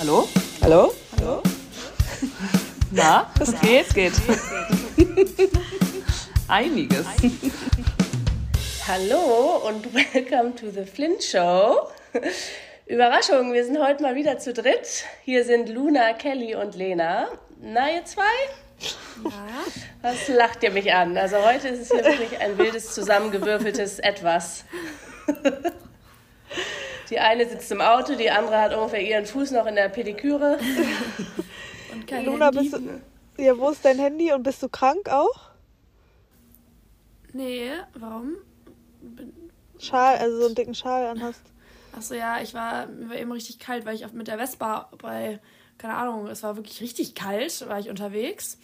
Hallo? Hallo? Hallo? Na, es geht, geht. Einiges. Hallo und welcome to the Flint Show. Überraschung, wir sind heute mal wieder zu dritt. Hier sind Luna, Kelly und Lena. Na, ihr zwei? Ja. Was lacht ihr mich an? Also heute ist es hier wirklich ein wildes, zusammengewürfeltes Etwas. Die eine sitzt im Auto, die andere hat ungefähr ihren Fuß noch in der Pediküre. Und kein Luna, Handy. bist du, ja, wo ist dein Handy und bist du krank auch? Nee, warum? Bin Schal, also so einen dicken Schal anhast. Achso, ja, ich war, mir war eben richtig kalt, weil ich mit der Vespa bei, keine Ahnung, es war wirklich richtig kalt, war ich unterwegs.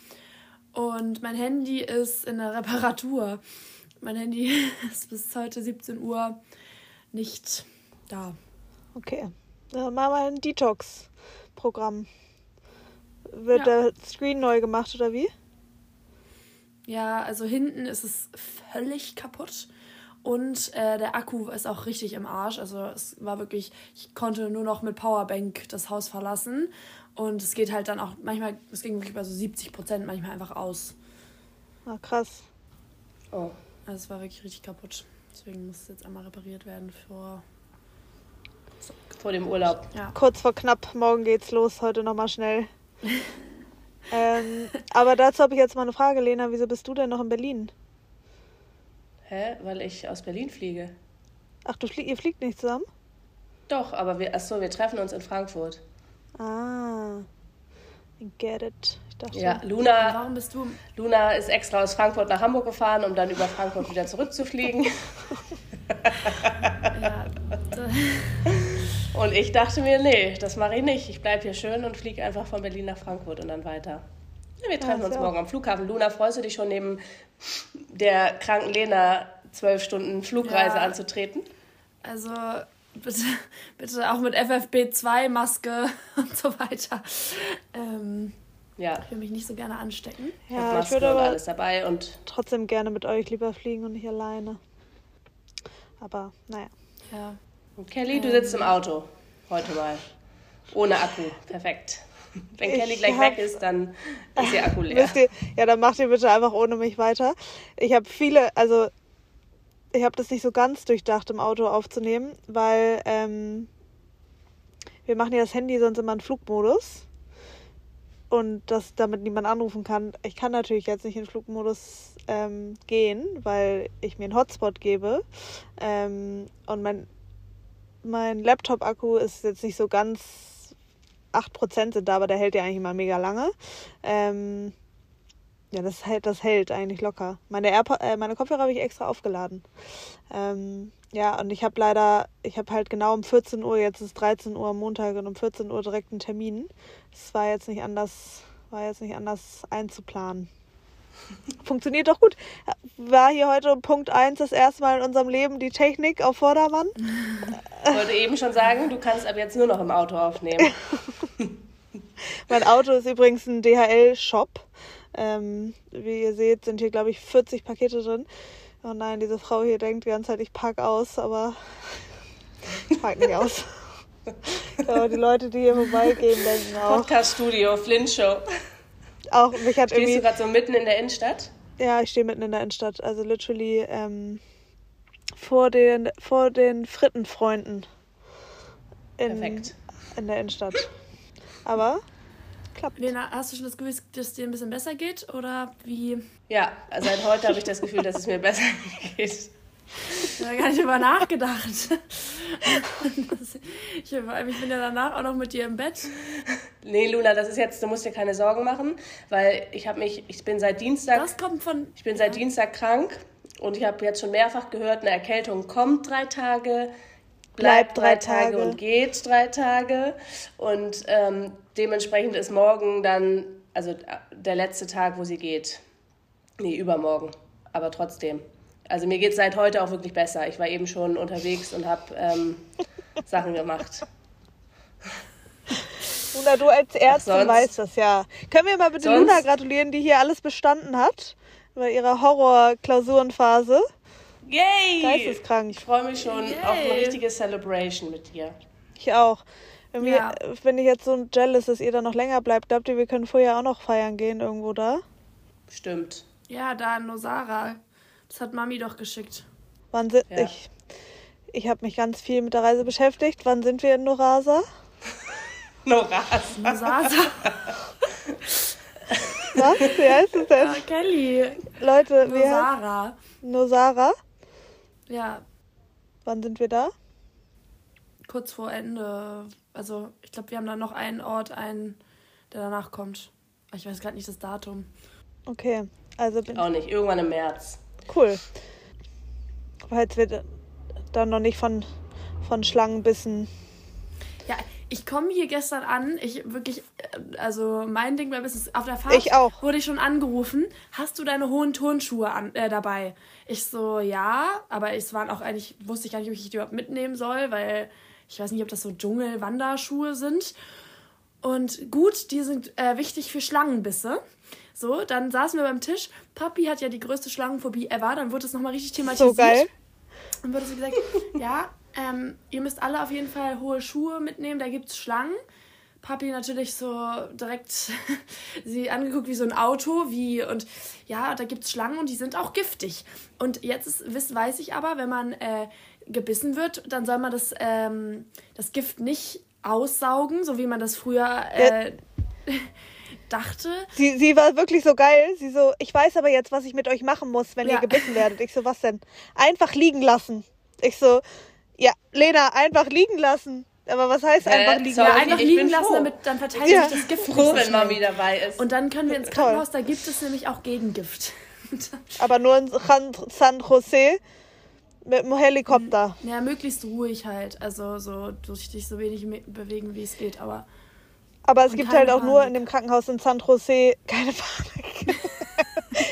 Und mein Handy ist in der Reparatur. Mein Handy ist bis heute 17 Uhr nicht da. Okay. Dann machen wir ein Detox-Programm. Wird ja. der Screen neu gemacht oder wie? Ja, also hinten ist es völlig kaputt. Und äh, der Akku ist auch richtig im Arsch. Also es war wirklich, ich konnte nur noch mit Powerbank das Haus verlassen. Und es geht halt dann auch manchmal, es ging wirklich bei so 70 Prozent manchmal einfach aus. Ah, krass. Oh. Also es war wirklich richtig kaputt. Deswegen muss es jetzt einmal repariert werden vor vor dem Urlaub. Ja. Kurz vor knapp, morgen geht's los, heute nochmal schnell. ähm, aber dazu habe ich jetzt mal eine Frage, Lena. Wieso bist du denn noch in Berlin? Hä? Weil ich aus Berlin fliege. Ach, du flie ihr fliegt nicht zusammen? Doch, aber wir, achso, wir treffen uns in Frankfurt. Ah, I get it. Ich dachte, ja, Luna, warum bist du? Luna ist extra aus Frankfurt nach Hamburg gefahren, um dann über Frankfurt wieder zurückzufliegen. ja, und ich dachte mir, nee, das mache ich nicht. Ich bleibe hier schön und fliege einfach von Berlin nach Frankfurt und dann weiter. Ja, wir treffen ja, uns morgen am Flughafen. Luna, freust du dich schon neben der kranken Lena zwölf Stunden Flugreise ja. anzutreten? Also bitte, bitte auch mit FFP2-Maske und so weiter. Ähm, ja. Ich will mich nicht so gerne anstecken. Ja, ich würde aber alles dabei und trotzdem gerne mit euch lieber fliegen und nicht alleine. Aber naja. Ja. Kelly, du sitzt im Auto heute mal. Ohne Akku. Perfekt. Wenn ich Kelly gleich hab, weg ist, dann ist ihr Akku leer. Ihr, ja, dann macht ihr bitte einfach ohne mich weiter. Ich habe viele, also ich habe das nicht so ganz durchdacht, im Auto aufzunehmen, weil ähm, wir machen ja das Handy sonst immer in Flugmodus und dass damit niemand anrufen kann. Ich kann natürlich jetzt nicht in Flugmodus ähm, gehen, weil ich mir einen Hotspot gebe ähm, und mein mein Laptop-Akku ist jetzt nicht so ganz 8% sind da, aber der hält ja eigentlich immer mega lange. Ähm, ja, das hält, das hält eigentlich locker. Meine, Airpo äh, meine Kopfhörer habe ich extra aufgeladen. Ähm, ja, und ich habe leider, ich habe halt genau um 14 Uhr, jetzt ist 13 Uhr am Montag und um 14 Uhr direkt einen Termin. Es war jetzt nicht anders, war jetzt nicht anders einzuplanen. Funktioniert doch gut. War hier heute Punkt 1 das erste Mal in unserem Leben die Technik auf Vordermann? Ich wollte eben schon sagen, du kannst ab jetzt nur noch im Auto aufnehmen. mein Auto ist übrigens ein DHL-Shop. Ähm, wie ihr seht, sind hier, glaube ich, 40 Pakete drin. Oh nein, diese Frau hier denkt die ganze Zeit, ich park aus, aber ich park nicht aus. aber die Leute, die hier vorbeigehen, denken auch. Podcast-Studio, Flint Show. Auch mich hat Stehst irgendwie. du gerade so mitten in der Innenstadt? Ja, ich stehe mitten in der Innenstadt. Also literally ähm, vor den, vor den Frittenfreunden. In, Perfekt. In der Innenstadt. Aber klappt. Lena, hast du schon das Gefühl, dass es dir ein bisschen besser geht? Oder wie? Ja, seit heute habe ich das Gefühl, dass es mir besser geht. Ich habe gar nicht drüber nachgedacht. ich, ich bin ja danach auch noch mit dir im Bett. Nee, Luna, das ist jetzt, du musst dir keine Sorgen machen, weil ich habe mich, ich bin seit Dienstag. Das kommt von. Ich bin seit ja. Dienstag krank und ich habe jetzt schon mehrfach gehört, eine Erkältung kommt drei Tage, bleibt, bleibt drei, drei Tage. Tage. und geht drei Tage. Und ähm, dementsprechend ist morgen dann, also der letzte Tag, wo sie geht. Nee, übermorgen. Aber trotzdem. Also mir geht es seit heute auch wirklich besser. Ich war eben schon unterwegs und habe ähm, Sachen gemacht. Luna, du als Ärztin weißt das ja. Können wir mal bitte sonst? Luna gratulieren, die hier alles bestanden hat bei ihrer Horror-Klausurenphase? Yay! Geisteskrank. Ich freue mich schon Yay. auf eine richtige Celebration mit dir. Ich auch. Irgendwie ja. bin ich jetzt so jealous, dass ihr da noch länger bleibt. Glaubt ihr, wir können vorher auch noch feiern gehen irgendwo da? Stimmt. Ja, da in Nosara. Das hat Mami doch geschickt. Wann sind ja. ich? Ich habe mich ganz viel mit der Reise beschäftigt. Wann sind wir in Norasa? Norasa. Nosasa. Was? Wie heißt es denn? Ja, Kelly. Leute, wir. Nosara. Nosara? Ja. Wann sind wir da? Kurz vor Ende. Also, ich glaube, wir haben da noch einen Ort, einen, der danach kommt. Ich weiß gerade nicht das Datum. Okay, also bin Auch nicht, irgendwann im März. Cool. Falls wir dann noch nicht von, von Schlangenbissen. Ja, ich komme hier gestern an. Ich wirklich, äh, also mein Ding war bis auf der Fahrt. Ich auch. Wurde ich schon angerufen. Hast du deine hohen Turnschuhe an, äh, dabei? Ich so, ja, aber es waren auch eigentlich, wusste ich gar nicht, ob ich die überhaupt mitnehmen soll, weil ich weiß nicht, ob das so Dschungel-Wanderschuhe sind. Und gut, die sind äh, wichtig für Schlangenbisse. So, dann saßen wir beim Tisch. Papi hat ja die größte Schlangenphobie ever. Dann wurde es nochmal richtig thematisiert. So geil. Dann wurde so gesagt, ja, ähm, ihr müsst alle auf jeden Fall hohe Schuhe mitnehmen, da gibt es Schlangen. Papi natürlich so direkt sie angeguckt wie so ein Auto, wie und ja, da gibt es Schlangen und die sind auch giftig. Und jetzt ist, weiß ich aber, wenn man äh, gebissen wird, dann soll man das, ähm, das Gift nicht aussaugen, so wie man das früher äh, dachte. Sie, sie war wirklich so geil. Sie so, ich weiß aber jetzt, was ich mit euch machen muss, wenn ja. ihr gebissen werdet. Ich so, was denn? Einfach liegen lassen. Ich so, ja, Lena, einfach liegen lassen. Aber was heißt einfach liegen lassen? Ja, einfach liegen lassen, damit dann verteilt ja. sich das Gift froh, wenn Mami dabei ist. Und dann können wir ins Krankenhaus, da gibt es nämlich auch Gegengift. aber nur in San Jose mit dem Helikopter. Ja, möglichst ruhig halt. Also so durch dich so wenig bewegen, wie es geht, aber. Aber es gibt halt auch Panik. nur in dem Krankenhaus in San Jose keine Panik.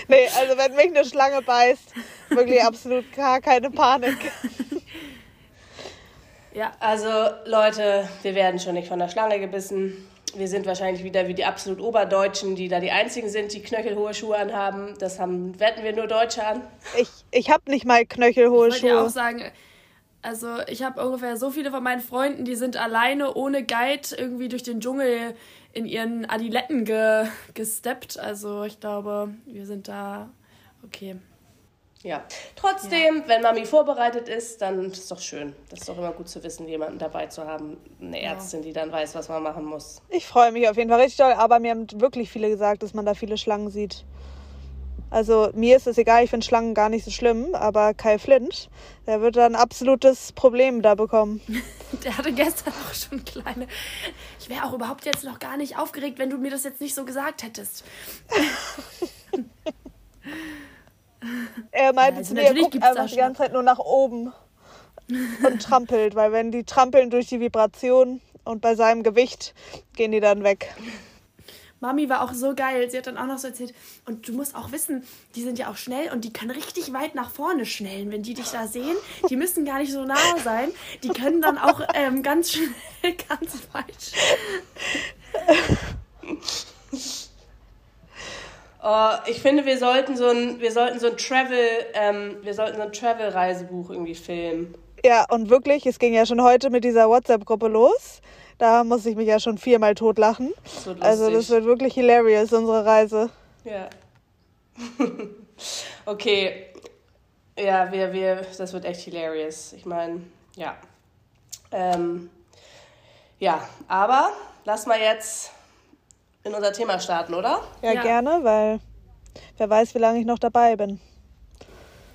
nee, also wenn mich eine Schlange beißt, wirklich absolut gar keine Panik. Ja. Also Leute, wir werden schon nicht von der Schlange gebissen. Wir sind wahrscheinlich wieder wie die absolut Oberdeutschen, die da die einzigen sind, die knöchelhohe Schuhe anhaben. Das haben, wetten wir nur Deutsche an. Ich, ich habe nicht mal knöchelhohe ich Schuhe. Ich wollte auch sagen, also ich habe ungefähr so viele von meinen Freunden, die sind alleine ohne Guide irgendwie durch den Dschungel in ihren Adiletten ge gesteppt. Also ich glaube, wir sind da okay. Ja, trotzdem, ja. wenn Mami vorbereitet ist, dann ist es doch schön. Das ist doch immer gut zu wissen, jemanden dabei zu haben, eine Ärztin, ja. die dann weiß, was man machen muss. Ich freue mich auf jeden Fall richtig doll, aber mir haben wirklich viele gesagt, dass man da viele Schlangen sieht. Also mir ist es egal, ich finde Schlangen gar nicht so schlimm, aber Kai Flint, der wird da ein absolutes Problem da bekommen. der hatte gestern auch schon kleine. Ich wäre auch überhaupt jetzt noch gar nicht aufgeregt, wenn du mir das jetzt nicht so gesagt hättest. Er meinte also zu mir, er guckt einfach die ganze Zeit nur nach oben und trampelt, weil wenn die trampeln durch die Vibration und bei seinem Gewicht gehen die dann weg. Mami war auch so geil. Sie hat dann auch noch so erzählt, und du musst auch wissen, die sind ja auch schnell und die können richtig weit nach vorne schnellen, wenn die dich da sehen. Die müssen gar nicht so nah sein. Die können dann auch ähm, ganz schnell, ganz weit. Oh, ich finde, wir sollten so ein, wir sollten so ein Travel, ähm, wir sollten so ein Travel-Reisebuch irgendwie filmen. Ja, und wirklich, es ging ja schon heute mit dieser WhatsApp-Gruppe los. Da muss ich mich ja schon viermal totlachen. Das also das wird wirklich hilarious, unsere Reise. Ja. okay. Ja, wir, wir, das wird echt hilarious. Ich meine, ja. Ähm, ja, aber lass mal jetzt in unser Thema starten, oder? Ja, ja, gerne, weil wer weiß, wie lange ich noch dabei bin.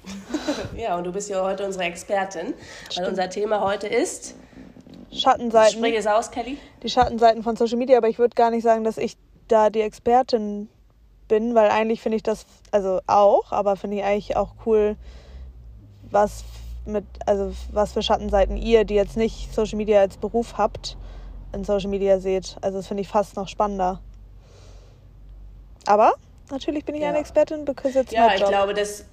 ja, und du bist ja heute unsere Expertin, Stimmt. weil unser Thema heute ist Schattenseiten. Sprich es aus, Kelly. Die Schattenseiten von Social Media, aber ich würde gar nicht sagen, dass ich da die Expertin bin, weil eigentlich finde ich das, also auch, aber finde ich eigentlich auch cool, was mit, also was für Schattenseiten ihr, die jetzt nicht Social Media als Beruf habt, in Social Media seht. Also das finde ich fast noch spannender. Aber natürlich bin ich ja. eine Expertin, because it's Ja, ich glaube, dass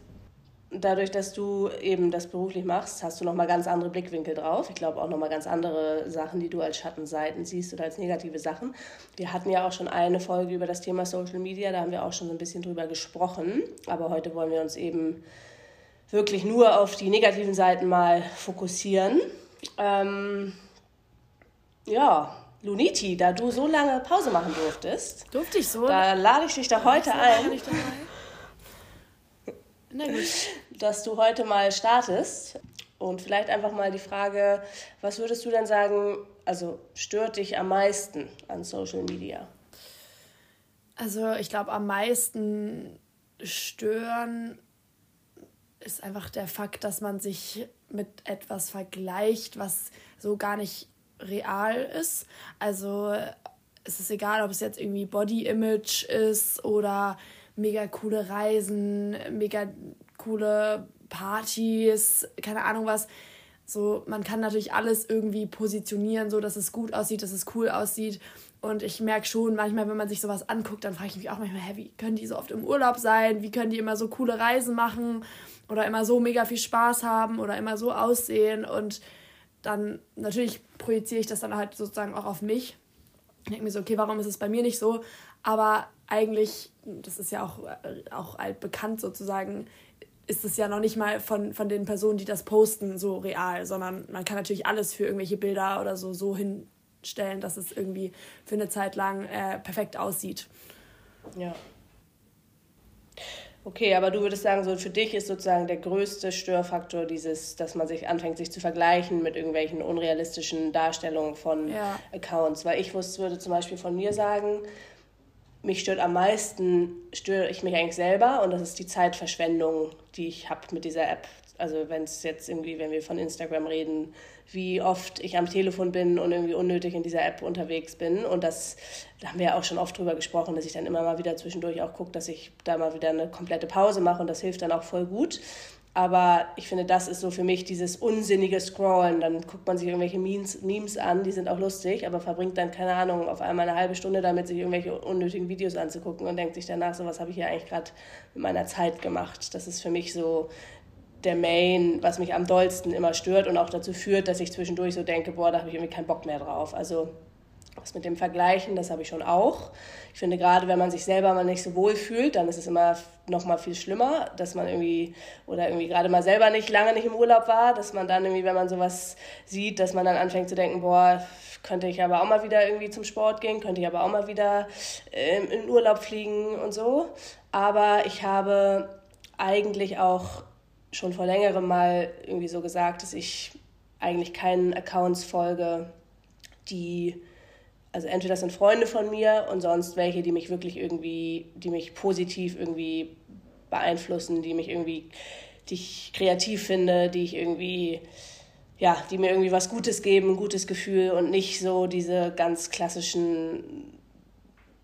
dadurch, dass du eben das beruflich machst, hast du nochmal ganz andere Blickwinkel drauf. Ich glaube auch nochmal ganz andere Sachen, die du als Schattenseiten siehst oder als negative Sachen. Wir hatten ja auch schon eine Folge über das Thema Social Media, da haben wir auch schon so ein bisschen drüber gesprochen. Aber heute wollen wir uns eben wirklich nur auf die negativen Seiten mal fokussieren. Ähm, ja, Luniti, da du so lange Pause machen durftest. Durfte ich so? Da lade ich dich da heute ein. Na gut. Dass du heute mal startest. Und vielleicht einfach mal die Frage, was würdest du denn sagen, also stört dich am meisten an Social Media? Also ich glaube, am meisten stören ist einfach der Fakt, dass man sich mit etwas vergleicht, was so gar nicht real ist. Also es ist egal, ob es jetzt irgendwie Body Image ist oder mega coole Reisen, mega coole Partys, keine Ahnung was. So, man kann natürlich alles irgendwie positionieren, so dass es gut aussieht, dass es cool aussieht. Und ich merke schon, manchmal, wenn man sich sowas anguckt, dann frage ich mich auch manchmal, hä, wie können die so oft im Urlaub sein? Wie können die immer so coole Reisen machen? Oder immer so mega viel Spaß haben oder immer so aussehen? Und dann natürlich projiziere ich das dann halt sozusagen auch auf mich. Ich denke mir so, okay, warum ist es bei mir nicht so? Aber eigentlich, das ist ja auch, auch altbekannt sozusagen, ist es ja noch nicht mal von, von den Personen, die das posten, so real, sondern man kann natürlich alles für irgendwelche Bilder oder so so hinstellen, dass es irgendwie für eine Zeit lang äh, perfekt aussieht. Ja. Okay, aber du würdest sagen, so für dich ist sozusagen der größte Störfaktor dieses, dass man sich anfängt, sich zu vergleichen mit irgendwelchen unrealistischen Darstellungen von ja. Accounts. Weil ich wusste, würde zum Beispiel von mir sagen, mich stört am meisten, störe ich mich eigentlich selber und das ist die Zeitverschwendung, die ich habe mit dieser App. Also wenn es jetzt irgendwie, wenn wir von Instagram reden, wie oft ich am Telefon bin und irgendwie unnötig in dieser App unterwegs bin. Und das, da haben wir ja auch schon oft drüber gesprochen, dass ich dann immer mal wieder zwischendurch auch gucke, dass ich da mal wieder eine komplette Pause mache und das hilft dann auch voll gut. Aber ich finde, das ist so für mich dieses unsinnige Scrollen. Dann guckt man sich irgendwelche Memes, Memes an, die sind auch lustig, aber verbringt dann, keine Ahnung, auf einmal eine halbe Stunde damit, sich irgendwelche unnötigen Videos anzugucken und denkt sich danach so, was habe ich hier eigentlich gerade mit meiner Zeit gemacht. Das ist für mich so der Main, was mich am dollsten immer stört und auch dazu führt, dass ich zwischendurch so denke, boah, da habe ich irgendwie keinen Bock mehr drauf. Also das mit dem Vergleichen, das habe ich schon auch. Ich finde gerade, wenn man sich selber mal nicht so wohl fühlt, dann ist es immer noch mal viel schlimmer, dass man irgendwie oder irgendwie gerade mal selber nicht lange nicht im Urlaub war, dass man dann irgendwie, wenn man sowas sieht, dass man dann anfängt zu denken, boah, könnte ich aber auch mal wieder irgendwie zum Sport gehen, könnte ich aber auch mal wieder äh, in Urlaub fliegen und so. Aber ich habe eigentlich auch schon vor längerem mal irgendwie so gesagt, dass ich eigentlich keinen Accounts folge, die also entweder sind Freunde von mir und sonst welche, die mich wirklich irgendwie, die mich positiv irgendwie beeinflussen, die mich irgendwie, die ich kreativ finde, die ich irgendwie, ja, die mir irgendwie was Gutes geben, ein gutes Gefühl und nicht so diese ganz klassischen,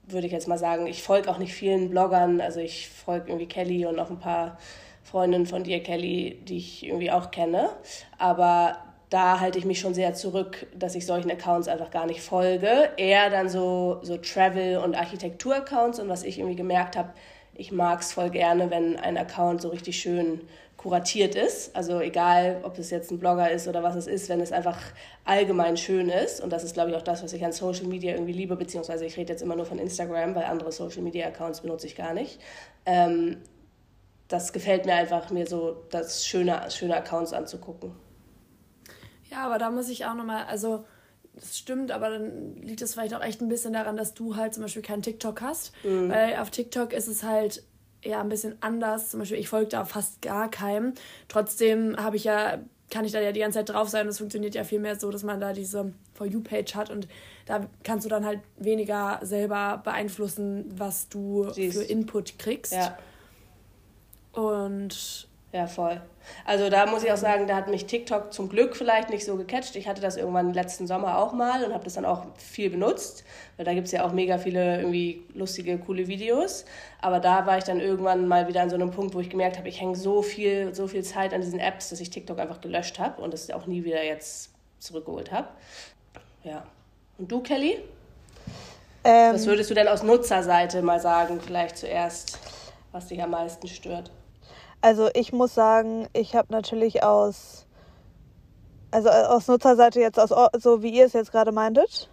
würde ich jetzt mal sagen, ich folge auch nicht vielen Bloggern, also ich folge irgendwie Kelly und noch ein paar Freundinnen von dir, Kelly, die ich irgendwie auch kenne, aber da halte ich mich schon sehr zurück, dass ich solchen Accounts einfach gar nicht folge. Eher dann so, so Travel- und Architektur-Accounts und was ich irgendwie gemerkt habe, ich mag es voll gerne, wenn ein Account so richtig schön kuratiert ist. Also egal, ob es jetzt ein Blogger ist oder was es ist, wenn es einfach allgemein schön ist. Und das ist, glaube ich, auch das, was ich an Social Media irgendwie liebe, beziehungsweise ich rede jetzt immer nur von Instagram, weil andere Social Media Accounts benutze ich gar nicht. Ähm, das gefällt mir einfach, mir so das schöne, schöne Accounts anzugucken. Ja, aber da muss ich auch nochmal, also das stimmt, aber dann liegt es vielleicht auch echt ein bisschen daran, dass du halt zum Beispiel keinen TikTok hast. Mhm. Weil auf TikTok ist es halt eher ein bisschen anders. Zum Beispiel, ich folge da fast gar keinem. Trotzdem habe ich ja, kann ich da ja die ganze Zeit drauf sein. Das funktioniert ja viel mehr so, dass man da diese For You-Page hat und da kannst du dann halt weniger selber beeinflussen, was du Siehst. für Input kriegst. Ja. Und ja, voll. Also da muss ich auch sagen, da hat mich TikTok zum Glück vielleicht nicht so gecatcht. Ich hatte das irgendwann letzten Sommer auch mal und habe das dann auch viel benutzt, weil da gibt es ja auch mega viele irgendwie lustige, coole Videos. Aber da war ich dann irgendwann mal wieder an so einem Punkt, wo ich gemerkt habe, ich hänge so viel, so viel Zeit an diesen Apps, dass ich TikTok einfach gelöscht habe und das auch nie wieder jetzt zurückgeholt habe. Ja. Und du, Kelly? Ähm, was würdest du denn aus Nutzerseite mal sagen, vielleicht zuerst, was dich am meisten stört? Also ich muss sagen, ich habe natürlich aus, also äh, aus Nutzerseite jetzt aus, so wie ihr es jetzt gerade meintet.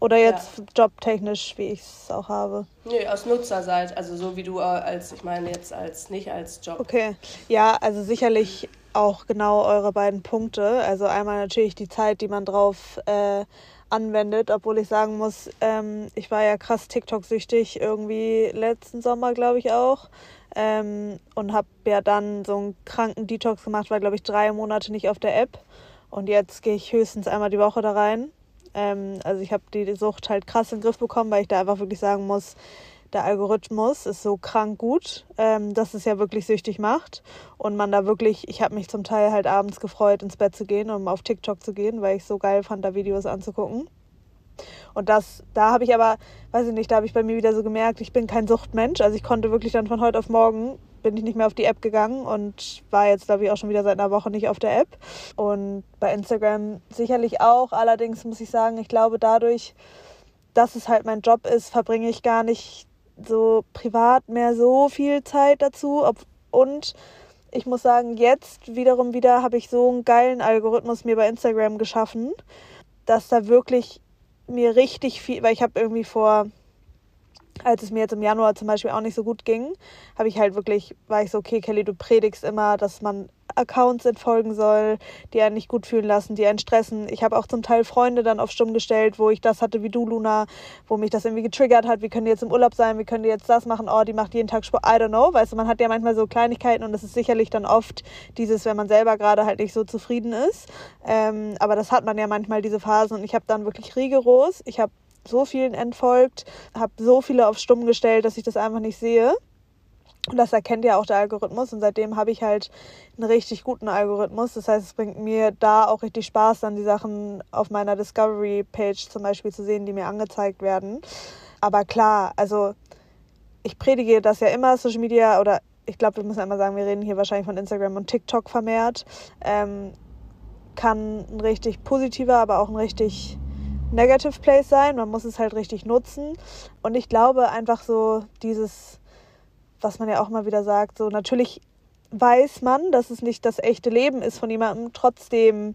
Oder jetzt ja. jobtechnisch, wie ich es auch habe? Nee, aus Nutzerseite, also so wie du als, ich meine jetzt als, nicht als Job. Okay, ja, also sicherlich auch genau eure beiden Punkte. Also einmal natürlich die Zeit, die man drauf äh, anwendet, obwohl ich sagen muss, ähm, ich war ja krass TikTok-süchtig irgendwie letzten Sommer, glaube ich auch. Ähm, und habe ja dann so einen kranken Detox gemacht, war glaube ich drei Monate nicht auf der App. Und jetzt gehe ich höchstens einmal die Woche da rein. Ähm, also ich habe die Sucht halt krass in den Griff bekommen, weil ich da einfach wirklich sagen muss, der Algorithmus ist so krank gut, ähm, dass es ja wirklich süchtig macht. Und man da wirklich, ich habe mich zum Teil halt abends gefreut, ins Bett zu gehen, um auf TikTok zu gehen, weil ich so geil fand, da Videos anzugucken. Und das, da habe ich aber, weiß ich nicht, da habe ich bei mir wieder so gemerkt, ich bin kein Suchtmensch. Also ich konnte wirklich dann von heute auf morgen bin ich nicht mehr auf die App gegangen und war jetzt, glaube ich, auch schon wieder seit einer Woche nicht auf der App. Und bei Instagram sicherlich auch. Allerdings muss ich sagen, ich glaube, dadurch, dass es halt mein Job ist, verbringe ich gar nicht so privat mehr so viel Zeit dazu. Und ich muss sagen, jetzt wiederum wieder habe ich so einen geilen Algorithmus mir bei Instagram geschaffen, dass da wirklich mir richtig viel, weil ich habe irgendwie vor als es mir jetzt im Januar zum Beispiel auch nicht so gut ging, habe ich halt wirklich, war ich so, okay, Kelly, du predigst immer, dass man Accounts entfolgen soll, die einen nicht gut fühlen lassen, die einen stressen. Ich habe auch zum Teil Freunde dann auf stumm gestellt, wo ich das hatte wie du, Luna, wo mich das irgendwie getriggert hat. Wie können die jetzt im Urlaub sein? Wie können die jetzt das machen? Oh, die macht jeden Tag Sport. I don't know. Weißt du, man hat ja manchmal so Kleinigkeiten und das ist sicherlich dann oft dieses, wenn man selber gerade halt nicht so zufrieden ist. Ähm, aber das hat man ja manchmal, diese Phasen. Und ich habe dann wirklich rigoros, ich habe so vielen entfolgt, habe so viele auf stumm gestellt, dass ich das einfach nicht sehe. Und das erkennt ja auch der Algorithmus. Und seitdem habe ich halt einen richtig guten Algorithmus. Das heißt, es bringt mir da auch richtig Spaß, dann die Sachen auf meiner Discovery-Page zum Beispiel zu sehen, die mir angezeigt werden. Aber klar, also ich predige das ja immer, Social Media, oder ich glaube, wir müssen einmal sagen, wir reden hier wahrscheinlich von Instagram und TikTok vermehrt. Ähm, kann ein richtig positiver, aber auch ein richtig Negative Place sein. Man muss es halt richtig nutzen. Und ich glaube einfach so dieses, was man ja auch mal wieder sagt, so natürlich weiß man, dass es nicht das echte Leben ist von jemandem. Trotzdem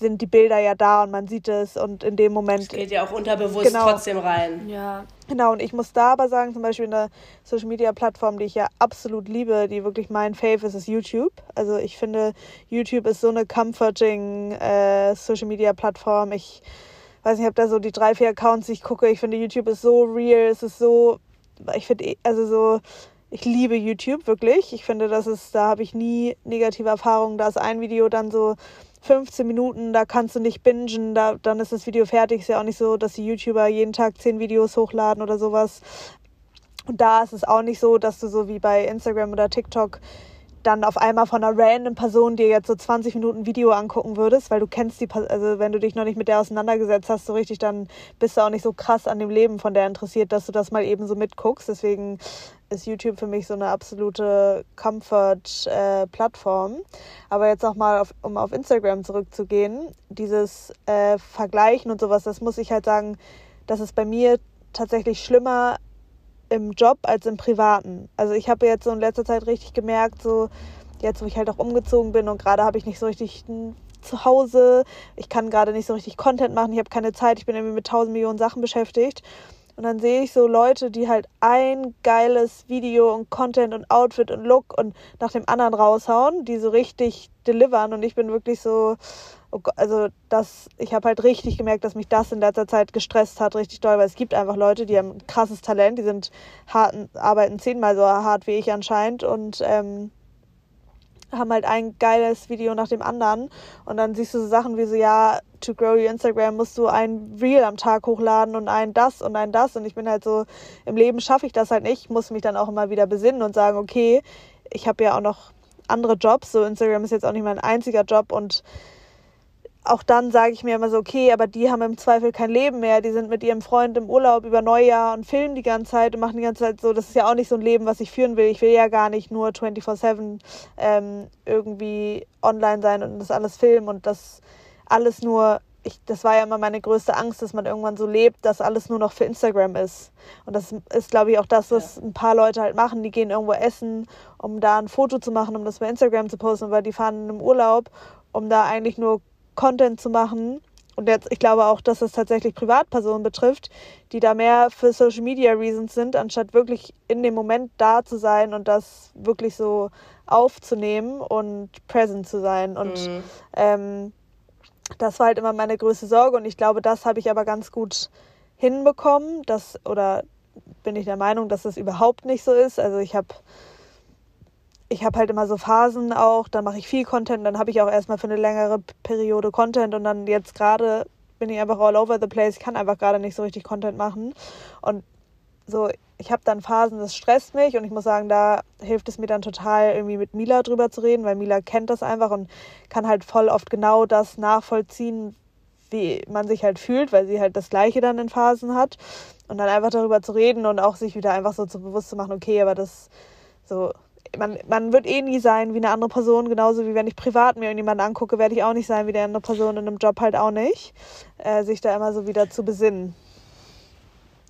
sind die Bilder ja da und man sieht es und in dem Moment. Es geht ja auch unterbewusst genau, trotzdem rein. Ja. Genau, und ich muss da aber sagen, zum Beispiel eine Social Media Plattform, die ich ja absolut liebe, die wirklich mein Fave ist, ist YouTube. Also ich finde, YouTube ist so eine comforting äh, Social Media Plattform. Ich weiß nicht, ich habe da so die drei, vier Accounts, die ich gucke. Ich finde, YouTube ist so real, es ist so, ich finde, also so, ich liebe YouTube wirklich. Ich finde, das ist, da habe ich nie negative Erfahrungen. Da ist ein Video dann so 15 Minuten, da kannst du nicht bingen, da, dann ist das Video fertig. Ist ja auch nicht so, dass die YouTuber jeden Tag 10 Videos hochladen oder sowas. Und da ist es auch nicht so, dass du so wie bei Instagram oder TikTok dann auf einmal von einer random Person dir jetzt so 20 Minuten Video angucken würdest, weil du kennst die, also wenn du dich noch nicht mit der auseinandergesetzt hast, so richtig, dann bist du auch nicht so krass an dem Leben von der interessiert, dass du das mal eben so mitguckst. Deswegen ist YouTube für mich so eine absolute Comfort-Plattform. Äh, Aber jetzt auch mal, auf, um auf Instagram zurückzugehen, dieses äh, Vergleichen und sowas, das muss ich halt sagen, das ist bei mir tatsächlich schlimmer im Job als im Privaten. Also ich habe jetzt so in letzter Zeit richtig gemerkt, so jetzt, wo ich halt auch umgezogen bin und gerade habe ich nicht so richtig ein Zuhause, ich kann gerade nicht so richtig Content machen, ich habe keine Zeit, ich bin irgendwie mit tausend Millionen Sachen beschäftigt. Und dann sehe ich so Leute, die halt ein geiles Video und Content und Outfit und Look und nach dem anderen raushauen, die so richtig delivern. Und ich bin wirklich so, oh also das, ich habe halt richtig gemerkt, dass mich das in letzter Zeit gestresst hat, richtig doll, weil es gibt einfach Leute, die haben krasses Talent, die sind hart, arbeiten zehnmal so hart wie ich anscheinend und ähm, haben halt ein geiles Video nach dem anderen und dann siehst du so Sachen wie so, ja, to grow your Instagram musst du ein Reel am Tag hochladen und ein das und ein das und ich bin halt so, im Leben schaffe ich das halt nicht, ich muss mich dann auch immer wieder besinnen und sagen, okay, ich habe ja auch noch andere Jobs, so Instagram ist jetzt auch nicht mein einziger Job und auch dann sage ich mir immer so, okay, aber die haben im Zweifel kein Leben mehr. Die sind mit ihrem Freund im Urlaub über Neujahr und filmen die ganze Zeit und machen die ganze Zeit so. Das ist ja auch nicht so ein Leben, was ich führen will. Ich will ja gar nicht nur 24-7 ähm, irgendwie online sein und das alles filmen und das alles nur. Ich, das war ja immer meine größte Angst, dass man irgendwann so lebt, dass alles nur noch für Instagram ist. Und das ist, glaube ich, auch das, was ja. ein paar Leute halt machen. Die gehen irgendwo essen, um da ein Foto zu machen, um das bei Instagram zu posten, weil die fahren einem Urlaub, um da eigentlich nur Content zu machen. Und jetzt, ich glaube auch, dass es tatsächlich Privatpersonen betrifft, die da mehr für Social Media Reasons sind, anstatt wirklich in dem Moment da zu sein und das wirklich so aufzunehmen und present zu sein. Und mhm. ähm, das war halt immer meine größte Sorge und ich glaube, das habe ich aber ganz gut hinbekommen. Das, oder bin ich der Meinung, dass das überhaupt nicht so ist. Also ich habe ich habe halt immer so Phasen auch, dann mache ich viel Content, dann habe ich auch erstmal für eine längere Periode Content und dann jetzt gerade bin ich einfach all over the place, ich kann einfach gerade nicht so richtig Content machen. Und so ich habe dann Phasen, das stresst mich und ich muss sagen, da hilft es mir dann total irgendwie mit Mila drüber zu reden, weil Mila kennt das einfach und kann halt voll oft genau das nachvollziehen, wie man sich halt fühlt, weil sie halt das gleiche dann in Phasen hat. Und dann einfach darüber zu reden und auch sich wieder einfach so zu bewusst zu machen, okay, aber das so man, man wird eh nie sein wie eine andere Person, genauso wie wenn ich privat mir irgendjemanden angucke, werde ich auch nicht sein wie die andere Person in einem Job halt auch nicht. Äh, sich da immer so wieder zu besinnen.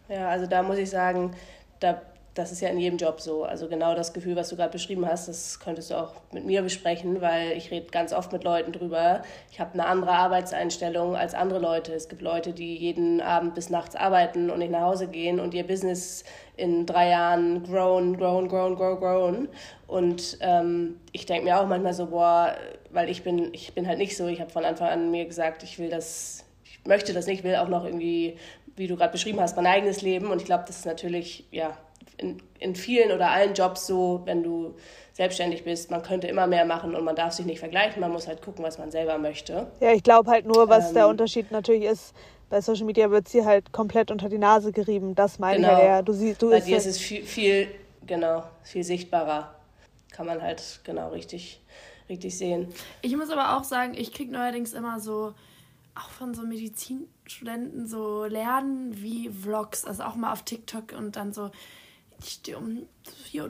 Ja, also da muss ich sagen, da das ist ja in jedem Job so. Also genau das Gefühl, was du gerade beschrieben hast, das könntest du auch mit mir besprechen, weil ich rede ganz oft mit Leuten drüber. Ich habe eine andere Arbeitseinstellung als andere Leute. Es gibt Leute, die jeden Abend bis nachts arbeiten und nicht nach Hause gehen und ihr Business in drei Jahren grown, grown, grown, grown, grown. Und ähm, ich denke mir auch manchmal so, boah, weil ich bin, ich bin halt nicht so. Ich habe von Anfang an mir gesagt, ich will das, ich möchte das nicht, ich will auch noch irgendwie, wie du gerade beschrieben hast, mein eigenes Leben. Und ich glaube, das ist natürlich, ja, in, in vielen oder allen Jobs so, wenn du selbstständig bist, man könnte immer mehr machen und man darf sich nicht vergleichen, man muss halt gucken, was man selber möchte. Ja, ich glaube halt nur, was ähm, der Unterschied natürlich ist, bei Social Media wird sie halt komplett unter die Nase gerieben. Das meine genau. ich halt eher. Du siehst, du bei dir ist es viel, viel, genau, viel sichtbarer. Kann man halt genau richtig, richtig sehen. Ich muss aber auch sagen, ich kriege neuerdings immer so, auch von so Medizinstudenten, so Lernen wie Vlogs, also auch mal auf TikTok und dann so, ich stehe um 4.30 Uhr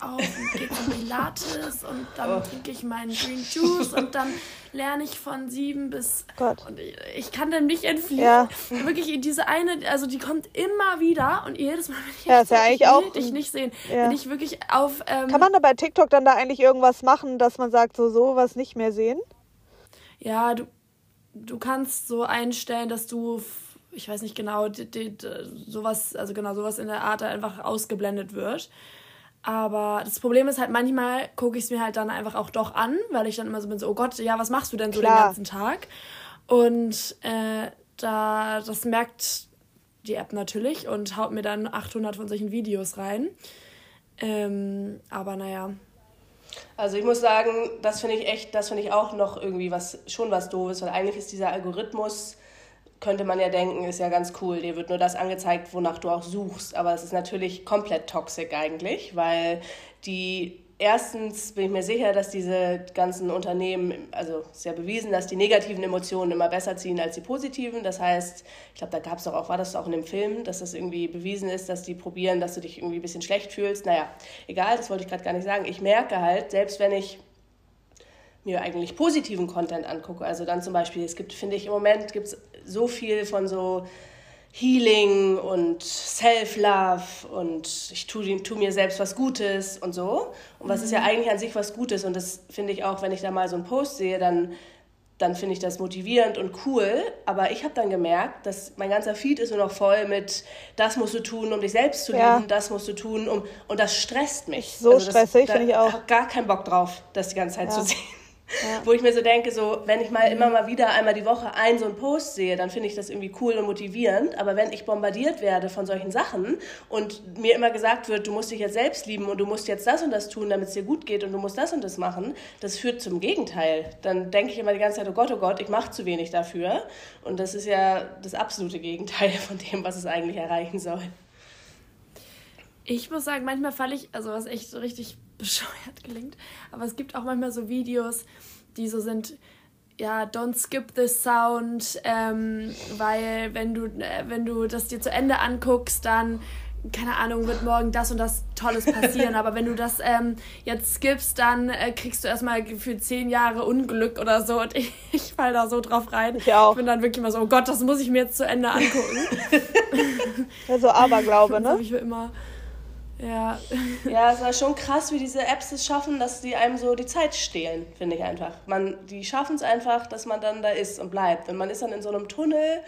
auf und gehe zum Pilates und dann oh. trinke ich meinen Green Juice und dann lerne ich von sieben bis. Gott. Und ich, ich kann dann nicht entfliehen. Ja. Wirklich in diese eine, also die kommt immer wieder und jedes Mal, wenn ich ja, ist ja eigentlich auch, dich nicht sehen, ja. wenn ich wirklich auf. Ähm, kann man da bei TikTok dann da eigentlich irgendwas machen, dass man sagt, so sowas nicht mehr sehen? Ja, du, du kannst so einstellen, dass du ich weiß nicht genau, die, die, sowas, also genau sowas in der Art einfach ausgeblendet wird. Aber das Problem ist halt, manchmal gucke ich es mir halt dann einfach auch doch an, weil ich dann immer so bin, so, oh Gott, ja, was machst du denn so Klar. den ganzen Tag? Und äh, da, das merkt die App natürlich und haut mir dann 800 von solchen Videos rein. Ähm, aber naja. Also ich muss sagen, das finde ich echt, das finde ich auch noch irgendwie was, schon was doofes, weil eigentlich ist dieser Algorithmus könnte man ja denken, ist ja ganz cool, dir wird nur das angezeigt, wonach du auch suchst. Aber es ist natürlich komplett toxisch eigentlich, weil die erstens bin ich mir sicher, dass diese ganzen Unternehmen, also ist ja bewiesen, dass die negativen Emotionen immer besser ziehen als die positiven. Das heißt, ich glaube, da gab es auch, war das auch in dem Film, dass das irgendwie bewiesen ist, dass die probieren, dass du dich irgendwie ein bisschen schlecht fühlst. Naja, egal, das wollte ich gerade gar nicht sagen. Ich merke halt, selbst wenn ich mir eigentlich positiven Content angucke, also dann zum Beispiel, es gibt, finde ich, im Moment gibt es so viel von so Healing und Self-Love und ich tue, tu mir selbst was Gutes und so. Und was mhm. ist ja mhm. eigentlich an sich was Gutes und das finde ich auch, wenn ich da mal so einen Post sehe, dann, dann finde ich das motivierend und cool. Aber ich habe dann gemerkt, dass mein ganzer Feed ist nur noch voll mit, das musst du tun, um dich selbst zu ja. lieben, das musst du tun, um und das stresst mich. So also stressig finde ich auch. Ich habe gar keinen Bock drauf, das die ganze Zeit ja. zu sehen. Ja. Wo ich mir so denke, so, wenn ich mal immer mal wieder einmal die Woche einen so einen Post sehe, dann finde ich das irgendwie cool und motivierend. Aber wenn ich bombardiert werde von solchen Sachen und mir immer gesagt wird, du musst dich jetzt selbst lieben und du musst jetzt das und das tun, damit es dir gut geht und du musst das und das machen, das führt zum Gegenteil. Dann denke ich immer die ganze Zeit, oh Gott, oh Gott, ich mache zu wenig dafür. Und das ist ja das absolute Gegenteil von dem, was es eigentlich erreichen soll. Ich muss sagen, manchmal falle ich, also was echt so richtig bescheuert klingt, aber es gibt auch manchmal so Videos, die so sind, ja, don't skip this sound, ähm, weil wenn du, äh, wenn du das dir zu Ende anguckst, dann keine Ahnung, wird morgen das und das Tolles passieren. Aber wenn du das ähm, jetzt skippst, dann äh, kriegst du erstmal für zehn Jahre Unglück oder so. Und ich, ich fall da so drauf rein. Ich auch. Ich bin dann wirklich immer so, oh Gott, das muss ich mir jetzt zu Ende angucken. ja, so Aberglaube, ne? Das ich immer. Ja. ja, es war schon krass, wie diese Apps es schaffen, dass die einem so die Zeit stehlen, finde ich einfach. Man, die schaffen es einfach, dass man dann da ist und bleibt. Und man ist dann in so einem Tunnel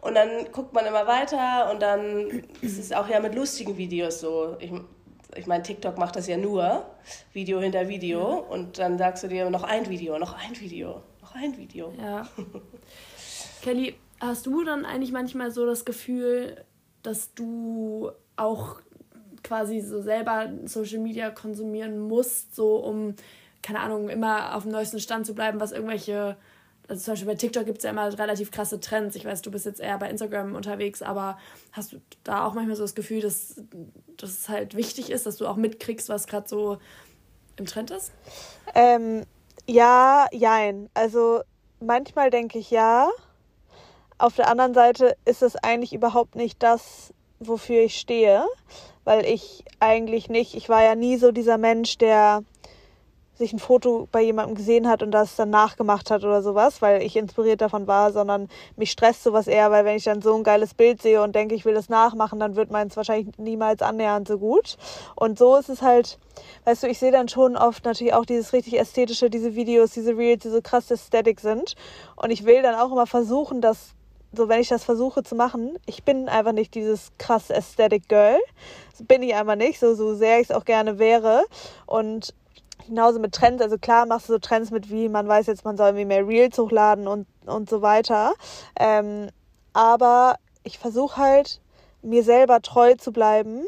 und dann guckt man immer weiter und dann ist es auch ja mit lustigen Videos so. Ich, ich meine, TikTok macht das ja nur, Video hinter Video. Und dann sagst du dir noch ein Video, noch ein Video, noch ein Video. Ja. Kelly, hast du dann eigentlich manchmal so das Gefühl, dass du auch quasi so selber Social Media konsumieren musst, so um, keine Ahnung, immer auf dem neuesten Stand zu bleiben, was irgendwelche also zum Beispiel bei TikTok gibt es ja immer relativ krasse Trends. Ich weiß, du bist jetzt eher bei Instagram unterwegs, aber hast du da auch manchmal so das Gefühl, dass, dass es halt wichtig ist, dass du auch mitkriegst, was gerade so im Trend ist? Ähm, ja, jein. Also manchmal denke ich ja. Auf der anderen Seite ist es eigentlich überhaupt nicht das, wofür ich stehe, weil ich eigentlich nicht, ich war ja nie so dieser Mensch, der sich ein Foto bei jemandem gesehen hat und das dann nachgemacht hat oder sowas, weil ich inspiriert davon war, sondern mich stresst sowas eher, weil wenn ich dann so ein geiles Bild sehe und denke, ich will das nachmachen, dann wird meins wahrscheinlich niemals annähernd so gut. Und so ist es halt, weißt du, ich sehe dann schon oft natürlich auch dieses richtig ästhetische, diese Videos, diese Reels, die so krass Ästhetik sind. Und ich will dann auch immer versuchen, dass so wenn ich das versuche zu machen, ich bin einfach nicht dieses krass Aesthetic Girl. Das bin ich einfach nicht, so, so sehr ich es auch gerne wäre. Und genauso mit Trends, also klar machst du so Trends mit wie, man weiß jetzt, man soll irgendwie mehr Reels hochladen und, und so weiter. Ähm, aber ich versuche halt, mir selber treu zu bleiben,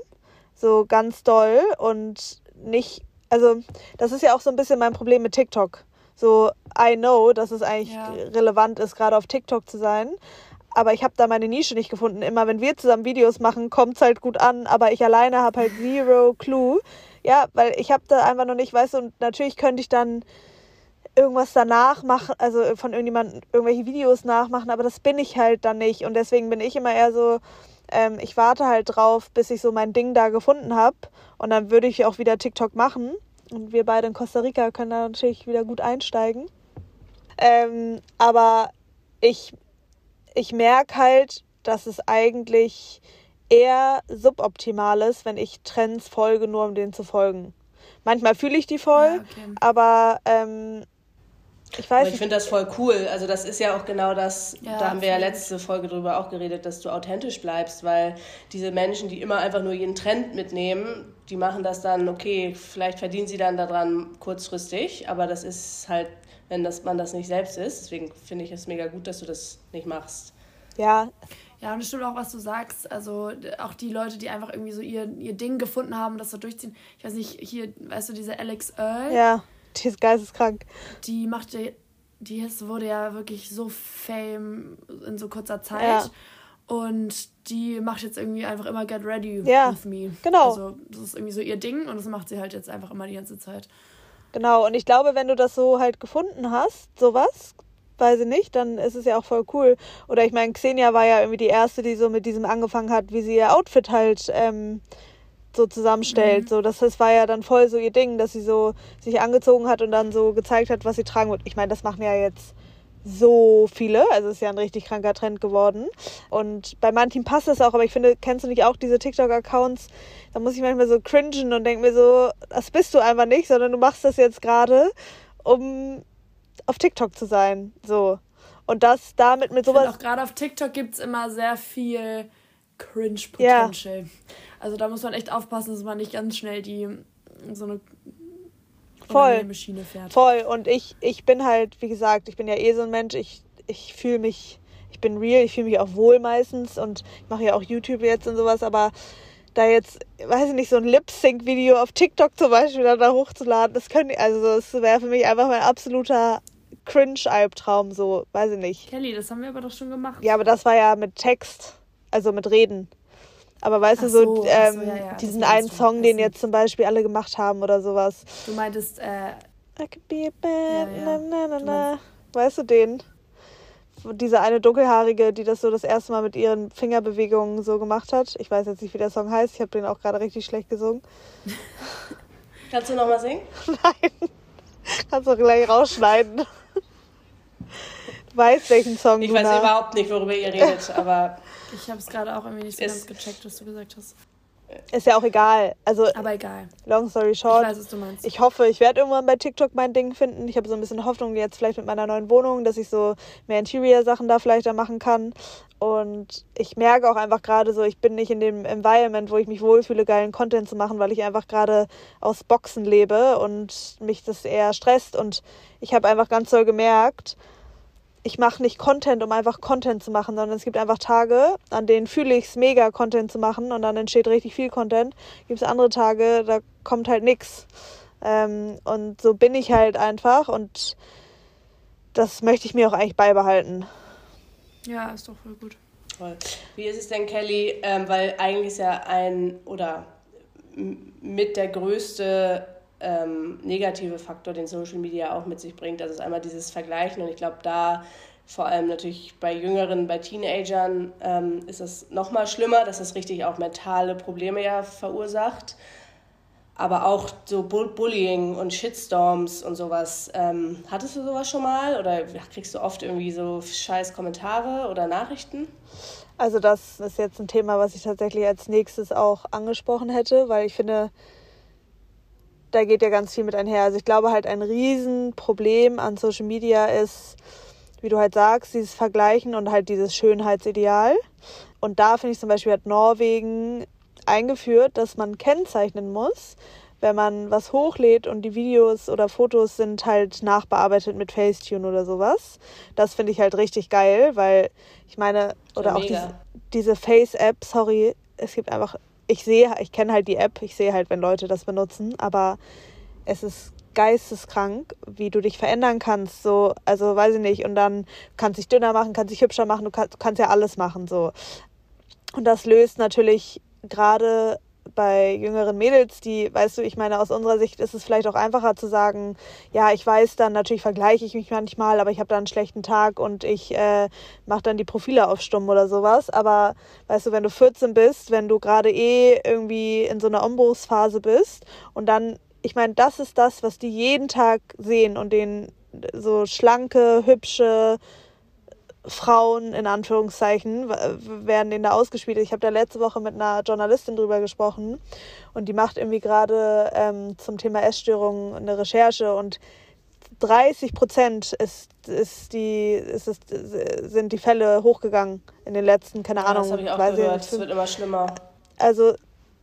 so ganz doll und nicht, also das ist ja auch so ein bisschen mein Problem mit TikTok. So, I know, dass es eigentlich ja. relevant ist, gerade auf TikTok zu sein. Aber ich habe da meine Nische nicht gefunden. Immer wenn wir zusammen Videos machen, kommt es halt gut an, aber ich alleine habe halt zero clue, ja, weil ich habe da einfach noch nicht, weißt du, und natürlich könnte ich dann irgendwas danach machen, also von irgendjemandem irgendwelche Videos nachmachen, aber das bin ich halt dann nicht. Und deswegen bin ich immer eher so, ähm, ich warte halt drauf, bis ich so mein Ding da gefunden habe. Und dann würde ich auch wieder TikTok machen. Und wir beide in Costa Rica können da natürlich wieder gut einsteigen. Ähm, aber ich, ich merke halt, dass es eigentlich eher suboptimal ist, wenn ich Trends folge, nur um denen zu folgen. Manchmal fühle ich die voll, ja, okay. aber ähm, ich weiß aber ich finde das voll cool. Also das ist ja auch genau das, ja, da haben wir ja letzte Folge drüber auch geredet, dass du authentisch bleibst, weil diese Menschen, die immer einfach nur jeden Trend mitnehmen, die machen das dann, okay, vielleicht verdienen sie dann daran kurzfristig, aber das ist halt, wenn das, man das nicht selbst ist. Deswegen finde ich es mega gut, dass du das nicht machst. Ja, ja, und es stimmt auch, was du sagst. Also auch die Leute, die einfach irgendwie so ihr, ihr Ding gefunden haben, das so durchziehen. Ich weiß nicht, hier, weißt du, diese Alex Earl? Ja, die ist geisteskrank. Die machte, die ist, wurde ja wirklich so fame in so kurzer Zeit. Ja. Und die macht jetzt irgendwie einfach immer Get Ready ja, with Me. Genau. Also das ist irgendwie so ihr Ding und das macht sie halt jetzt einfach immer die ganze Zeit. Genau, und ich glaube, wenn du das so halt gefunden hast, sowas, weiß ich nicht, dann ist es ja auch voll cool. Oder ich meine, Xenia war ja irgendwie die erste, die so mit diesem angefangen hat, wie sie ihr Outfit halt ähm, so zusammenstellt. Mhm. So, das, das war ja dann voll so ihr Ding, dass sie so sich angezogen hat und dann so gezeigt hat, was sie tragen wird. Ich meine, das machen ja jetzt so viele, also ist ja ein richtig kranker Trend geworden. Und bei manchen passt das auch, aber ich finde, kennst du nicht auch diese TikTok-Accounts? Da muss ich manchmal so cringen und denke mir so, das bist du einfach nicht, sondern du machst das jetzt gerade, um auf TikTok zu sein. So. Und das damit mit sowas. Auch gerade auf TikTok gibt es immer sehr viel Cringe-Potential. Ja. Also da muss man echt aufpassen, dass man nicht ganz schnell die so eine Voll. Maschine fährt. Voll. Und ich, ich bin halt, wie gesagt, ich bin ja eh so ein Mensch, ich, ich fühle mich, ich bin real, ich fühle mich auch wohl meistens und ich mache ja auch YouTube jetzt und sowas, aber da jetzt, weiß ich nicht, so ein Lip-Sync-Video auf TikTok zum Beispiel da hochzuladen, das könnte, also das wäre für mich einfach mein absoluter Cringe-Albtraum, so, weiß ich nicht. Kelly, das haben wir aber doch schon gemacht. Ja, aber das war ja mit Text, also mit Reden. Aber weißt ach du, so, so, ähm, so ja, ja. diesen einen Song, den jetzt zum Beispiel alle gemacht haben oder sowas. Du meintest, äh. I could be a bad, ja, na, na, na, na. Weißt du den? Diese eine dunkelhaarige, die das so das erste Mal mit ihren Fingerbewegungen so gemacht hat. Ich weiß jetzt nicht, wie der Song heißt. Ich habe den auch gerade richtig schlecht gesungen. Kannst du nochmal singen? Nein. Kannst du gleich rausschneiden. Du weißt, welchen Song Ich weiß überhaupt nicht, worüber ihr redet, aber. Ich habe es gerade auch irgendwie nicht so ganz gecheckt, was du gesagt hast. ist ja auch egal. Also, Aber egal. Long story short. Ich weiß, was du meinst. Ich hoffe, ich werde irgendwann bei TikTok mein Ding finden. Ich habe so ein bisschen Hoffnung jetzt vielleicht mit meiner neuen Wohnung, dass ich so mehr Interior-Sachen da vielleicht da machen kann. Und ich merke auch einfach gerade so, ich bin nicht in dem Environment, wo ich mich wohlfühle, geilen Content zu machen, weil ich einfach gerade aus Boxen lebe und mich das eher stresst. Und ich habe einfach ganz doll gemerkt, ich mache nicht Content, um einfach Content zu machen, sondern es gibt einfach Tage, an denen fühle ich es mega, Content zu machen und dann entsteht richtig viel Content. Gibt es andere Tage, da kommt halt nichts. Ähm, und so bin ich halt einfach und das möchte ich mir auch eigentlich beibehalten. Ja, ist doch voll gut. Toll. Wie ist es denn, Kelly? Ähm, weil eigentlich ist ja ein oder mit der größte ähm, negative Faktor, den Social Media auch mit sich bringt. Also ist einmal dieses Vergleichen und ich glaube, da vor allem natürlich bei Jüngeren, bei Teenagern ähm, ist es nochmal schlimmer, dass es richtig auch mentale Probleme ja verursacht. Aber auch so Bullying und Shitstorms und sowas. Ähm, hattest du sowas schon mal? Oder kriegst du oft irgendwie so scheiß Kommentare oder Nachrichten? Also das ist jetzt ein Thema, was ich tatsächlich als nächstes auch angesprochen hätte, weil ich finde, da geht ja ganz viel mit einher. Also ich glaube halt ein Riesenproblem an Social Media ist, wie du halt sagst, dieses Vergleichen und halt dieses Schönheitsideal. Und da finde ich zum Beispiel hat Norwegen eingeführt, dass man kennzeichnen muss, wenn man was hochlädt und die Videos oder Fotos sind halt nachbearbeitet mit Facetune oder sowas. Das finde ich halt richtig geil, weil ich meine, oder ja, auch diese, diese Face-App, sorry, es gibt einfach ich sehe, ich kenne halt die App, ich sehe halt, wenn Leute das benutzen, aber es ist geisteskrank, wie du dich verändern kannst, so, also weiß ich nicht, und dann kannst dich dünner machen, kannst dich hübscher machen, du kannst, kannst ja alles machen, so. Und das löst natürlich gerade bei jüngeren Mädels, die, weißt du, ich meine, aus unserer Sicht ist es vielleicht auch einfacher zu sagen, ja, ich weiß dann, natürlich vergleiche ich mich manchmal, aber ich habe da einen schlechten Tag und ich äh, mache dann die Profile auf stumm oder sowas. Aber weißt du, wenn du 14 bist, wenn du gerade eh irgendwie in so einer Umbruchsphase bist und dann, ich meine, das ist das, was die jeden Tag sehen und den so schlanke, hübsche, Frauen in Anführungszeichen werden denen da ausgespielt. Ich habe da letzte Woche mit einer Journalistin drüber gesprochen und die macht irgendwie gerade ähm, zum Thema Essstörungen eine Recherche und 30 Prozent ist, ist die, ist, ist, sind die Fälle hochgegangen in den letzten, keine ja, Ahnung. Das habe ich auch gehört, es wird immer schlimmer. Also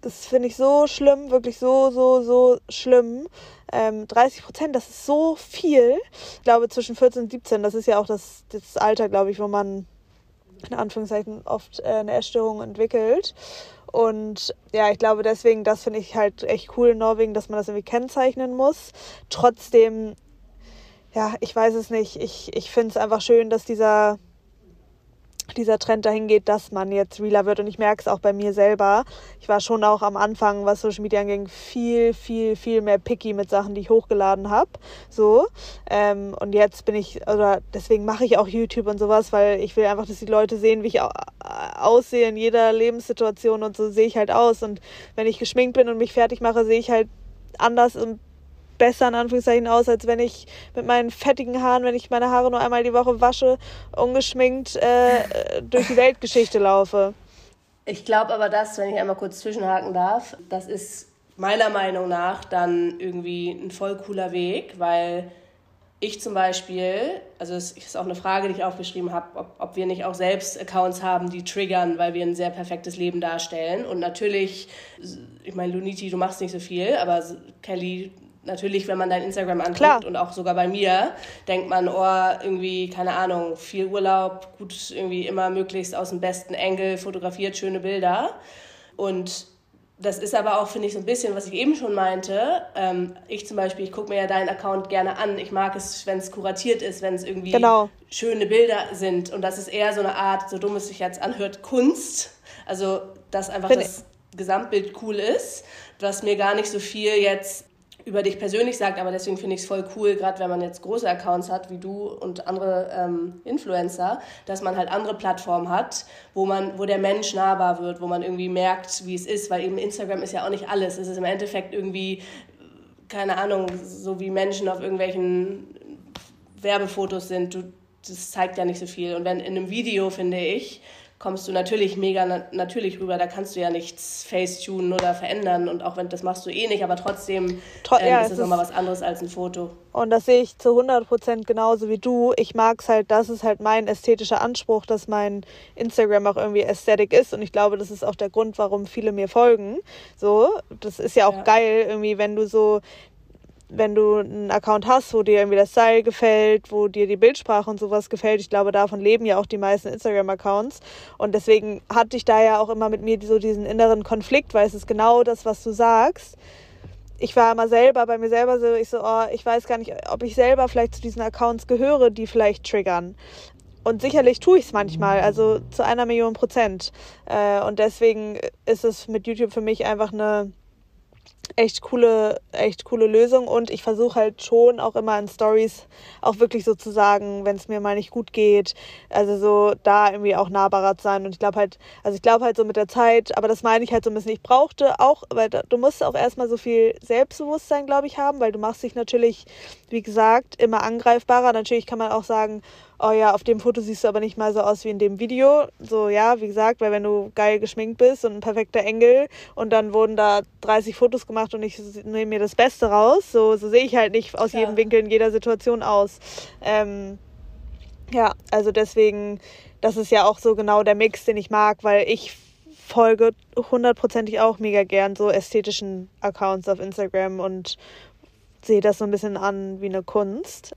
das finde ich so schlimm, wirklich so, so, so schlimm. Ähm, 30 Prozent, das ist so viel. Ich glaube, zwischen 14 und 17, das ist ja auch das, das Alter, glaube ich, wo man in Anführungszeichen oft äh, eine Essstörung entwickelt. Und ja, ich glaube deswegen, das finde ich halt echt cool in Norwegen, dass man das irgendwie kennzeichnen muss. Trotzdem, ja, ich weiß es nicht. Ich, ich finde es einfach schön, dass dieser dieser Trend dahin geht, dass man jetzt realer wird. Und ich merke es auch bei mir selber. Ich war schon auch am Anfang, was Social Media anging, viel, viel, viel mehr picky mit Sachen, die ich hochgeladen habe. So. Ähm, und jetzt bin ich, oder deswegen mache ich auch YouTube und sowas, weil ich will einfach, dass die Leute sehen, wie ich aussehe in jeder Lebenssituation und so sehe ich halt aus. Und wenn ich geschminkt bin und mich fertig mache, sehe ich halt anders und besser in Anführungszeichen aus, als wenn ich mit meinen fettigen Haaren, wenn ich meine Haare nur einmal die Woche wasche, ungeschminkt äh, durch die Weltgeschichte laufe. Ich glaube aber, dass, wenn ich einmal kurz zwischenhaken darf, das ist meiner Meinung nach dann irgendwie ein voll cooler Weg, weil ich zum Beispiel, also es ist auch eine Frage, die ich aufgeschrieben habe, ob, ob wir nicht auch selbst Accounts haben, die triggern, weil wir ein sehr perfektes Leben darstellen. Und natürlich, ich meine, Luniti, du machst nicht so viel, aber Kelly, natürlich, wenn man dein Instagram anguckt Klar. und auch sogar bei mir, denkt man, oh, irgendwie, keine Ahnung, viel Urlaub, gut, irgendwie immer möglichst aus dem besten Engel fotografiert, schöne Bilder. Und das ist aber auch, finde ich, so ein bisschen, was ich eben schon meinte. Ähm, ich zum Beispiel, ich gucke mir ja deinen Account gerne an. Ich mag es, wenn es kuratiert ist, wenn es irgendwie genau. schöne Bilder sind. Und das ist eher so eine Art, so dumm es sich jetzt anhört, Kunst. Also, dass einfach Find das Gesamtbild cool ist, was mir gar nicht so viel jetzt über dich persönlich sagt, aber deswegen finde ich es voll cool, gerade wenn man jetzt große Accounts hat, wie du und andere ähm, Influencer, dass man halt andere Plattformen hat, wo man, wo der Mensch nahbar wird, wo man irgendwie merkt, wie es ist, weil eben Instagram ist ja auch nicht alles. Es ist im Endeffekt irgendwie, keine Ahnung, so wie Menschen auf irgendwelchen Werbefotos sind. Du, das zeigt ja nicht so viel. Und wenn in einem Video, finde ich, kommst du natürlich mega na natürlich rüber. Da kannst du ja nichts facetunen oder verändern. Und auch wenn das machst du eh nicht, aber trotzdem Tro ähm, ja, ist es nochmal was anderes als ein Foto. Und das sehe ich zu 100% genauso wie du. Ich mag es halt, das ist halt mein ästhetischer Anspruch, dass mein Instagram auch irgendwie ästhetisch ist. Und ich glaube, das ist auch der Grund, warum viele mir folgen. So, das ist ja auch ja. geil, irgendwie, wenn du so wenn du einen Account hast, wo dir irgendwie das Style gefällt, wo dir die Bildsprache und sowas gefällt, ich glaube, davon leben ja auch die meisten Instagram-Accounts. Und deswegen hatte ich da ja auch immer mit mir so diesen inneren Konflikt, weil es ist genau das, was du sagst. Ich war immer selber bei mir selber so, ich so, oh, ich weiß gar nicht, ob ich selber vielleicht zu diesen Accounts gehöre, die vielleicht triggern. Und sicherlich tue ich es manchmal, also zu einer Million Prozent. Äh, und deswegen ist es mit YouTube für mich einfach eine echt coole, echt coole Lösung. Und ich versuche halt schon auch immer in Stories auch wirklich so zu sagen, wenn es mir mal nicht gut geht, also so da irgendwie auch nahbarer zu sein. Und ich glaube halt, also ich glaube halt so mit der Zeit, aber das meine ich halt so ein bisschen, ich brauchte auch, weil du musst auch erstmal so viel Selbstbewusstsein, glaube ich, haben, weil du machst dich natürlich, wie gesagt, immer angreifbarer. Natürlich kann man auch sagen, oh ja, auf dem Foto siehst du aber nicht mal so aus wie in dem Video. So, ja, wie gesagt, weil wenn du geil geschminkt bist und ein perfekter Engel und dann wurden da 30 Fotos gemacht und ich nehme mir das Beste raus, so, so sehe ich halt nicht aus ja. jedem Winkel in jeder Situation aus. Ähm, ja, also deswegen, das ist ja auch so genau der Mix, den ich mag, weil ich folge hundertprozentig auch mega gern so ästhetischen Accounts auf Instagram und sehe das so ein bisschen an wie eine Kunst.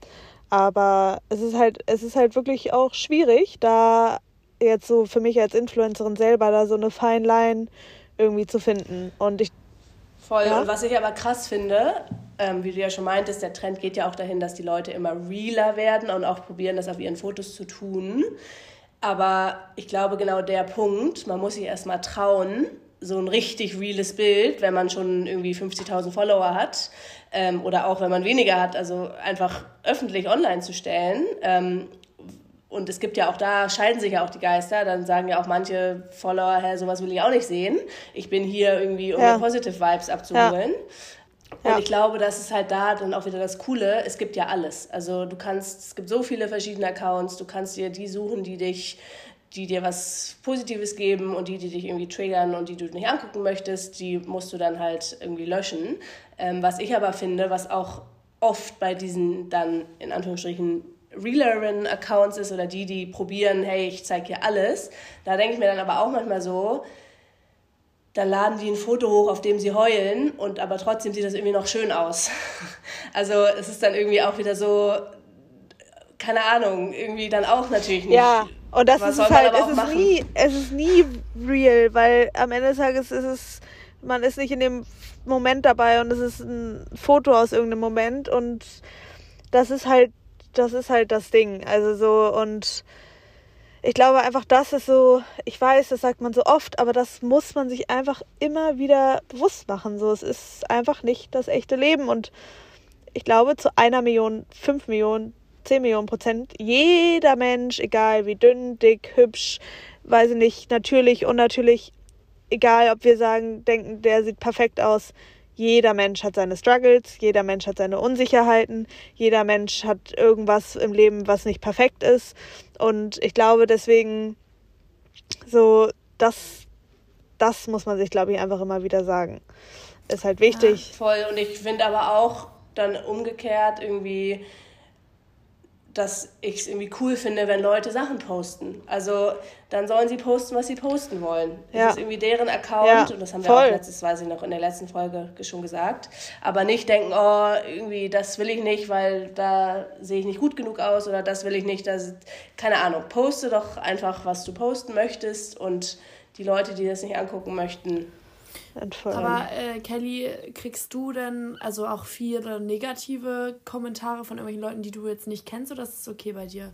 Aber es ist halt, es ist halt wirklich auch schwierig, da jetzt so für mich als Influencerin selber da so eine Fine Line irgendwie zu finden. Und ich. Voll. Ja? Und was ich aber krass finde, ähm, wie du ja schon meintest, der Trend geht ja auch dahin, dass die Leute immer realer werden und auch probieren, das auf ihren Fotos zu tun. Aber ich glaube, genau der Punkt, man muss sich erstmal trauen, so ein richtig reales Bild, wenn man schon irgendwie 50.000 Follower hat ähm, oder auch wenn man weniger hat, also einfach öffentlich online zu stellen. Ähm, und es gibt ja auch da, scheiden sich ja auch die Geister, dann sagen ja auch manche Follower, hä, sowas will ich auch nicht sehen. Ich bin hier irgendwie, um ja. Positive Vibes abzuholen. Ja. Und ich glaube, das ist halt da dann auch wieder das Coole. Es gibt ja alles. Also du kannst, es gibt so viele verschiedene Accounts, du kannst dir die suchen, die dich die dir was Positives geben und die, die dich irgendwie triggern und die du nicht angucken möchtest, die musst du dann halt irgendwie löschen. Ähm, was ich aber finde, was auch oft bei diesen dann in Anführungsstrichen realeren Accounts ist oder die, die probieren, hey, ich zeige hier alles, da denke ich mir dann aber auch manchmal so, dann laden die ein Foto hoch, auf dem sie heulen und aber trotzdem sieht das irgendwie noch schön aus. Also es ist dann irgendwie auch wieder so, keine Ahnung, irgendwie dann auch natürlich nicht. Ja, und das ist halt, es ist, nie, es ist nie real, weil am Ende des Tages ist es, man ist nicht in dem Moment dabei und es ist ein Foto aus irgendeinem Moment und das ist halt, das ist halt das Ding. Also so und ich glaube einfach, das ist so, ich weiß, das sagt man so oft, aber das muss man sich einfach immer wieder bewusst machen. So, es ist einfach nicht das echte Leben und ich glaube, zu einer Million, fünf Millionen 10 Millionen Prozent, jeder Mensch, egal wie dünn, dick, hübsch, weiß ich nicht, natürlich, unnatürlich, egal ob wir sagen, denken, der sieht perfekt aus, jeder Mensch hat seine Struggles, jeder Mensch hat seine Unsicherheiten, jeder Mensch hat irgendwas im Leben, was nicht perfekt ist. Und ich glaube, deswegen, so, das, das muss man sich, glaube ich, einfach immer wieder sagen. Ist halt wichtig. Ja, voll. Und ich finde aber auch dann umgekehrt irgendwie, dass ich es irgendwie cool finde, wenn Leute Sachen posten. Also dann sollen sie posten, was sie posten wollen. Das ja. ist irgendwie deren Account ja, und das haben wir voll. auch letztes, weiß ich noch, in der letzten Folge schon gesagt. Aber nicht denken, oh, irgendwie das will ich nicht, weil da sehe ich nicht gut genug aus oder das will ich nicht, das, keine Ahnung. Poste doch einfach, was du posten möchtest und die Leute, die das nicht angucken möchten, entfallen. Aber äh, Kelly, kriegst du denn also auch viele negative Kommentare von irgendwelchen Leuten, die du jetzt nicht kennst, oder ist es okay bei dir?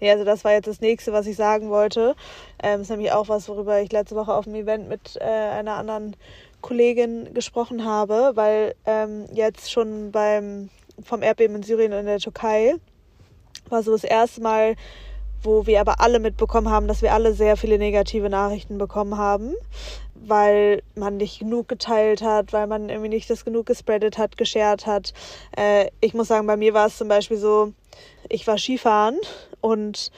Nee, also das war jetzt das nächste, was ich sagen wollte. Ähm, ist nämlich auch was, worüber ich letzte Woche auf dem Event mit äh, einer anderen Kollegin gesprochen habe, weil ähm, jetzt schon beim vom Erdbeben in Syrien und in der Türkei war so das erste Mal, wo wir aber alle mitbekommen haben, dass wir alle sehr viele negative Nachrichten bekommen haben weil man nicht genug geteilt hat, weil man irgendwie nicht das genug gespreadet hat, geshared hat. Äh, ich muss sagen, bei mir war es zum Beispiel so, ich war Skifahren und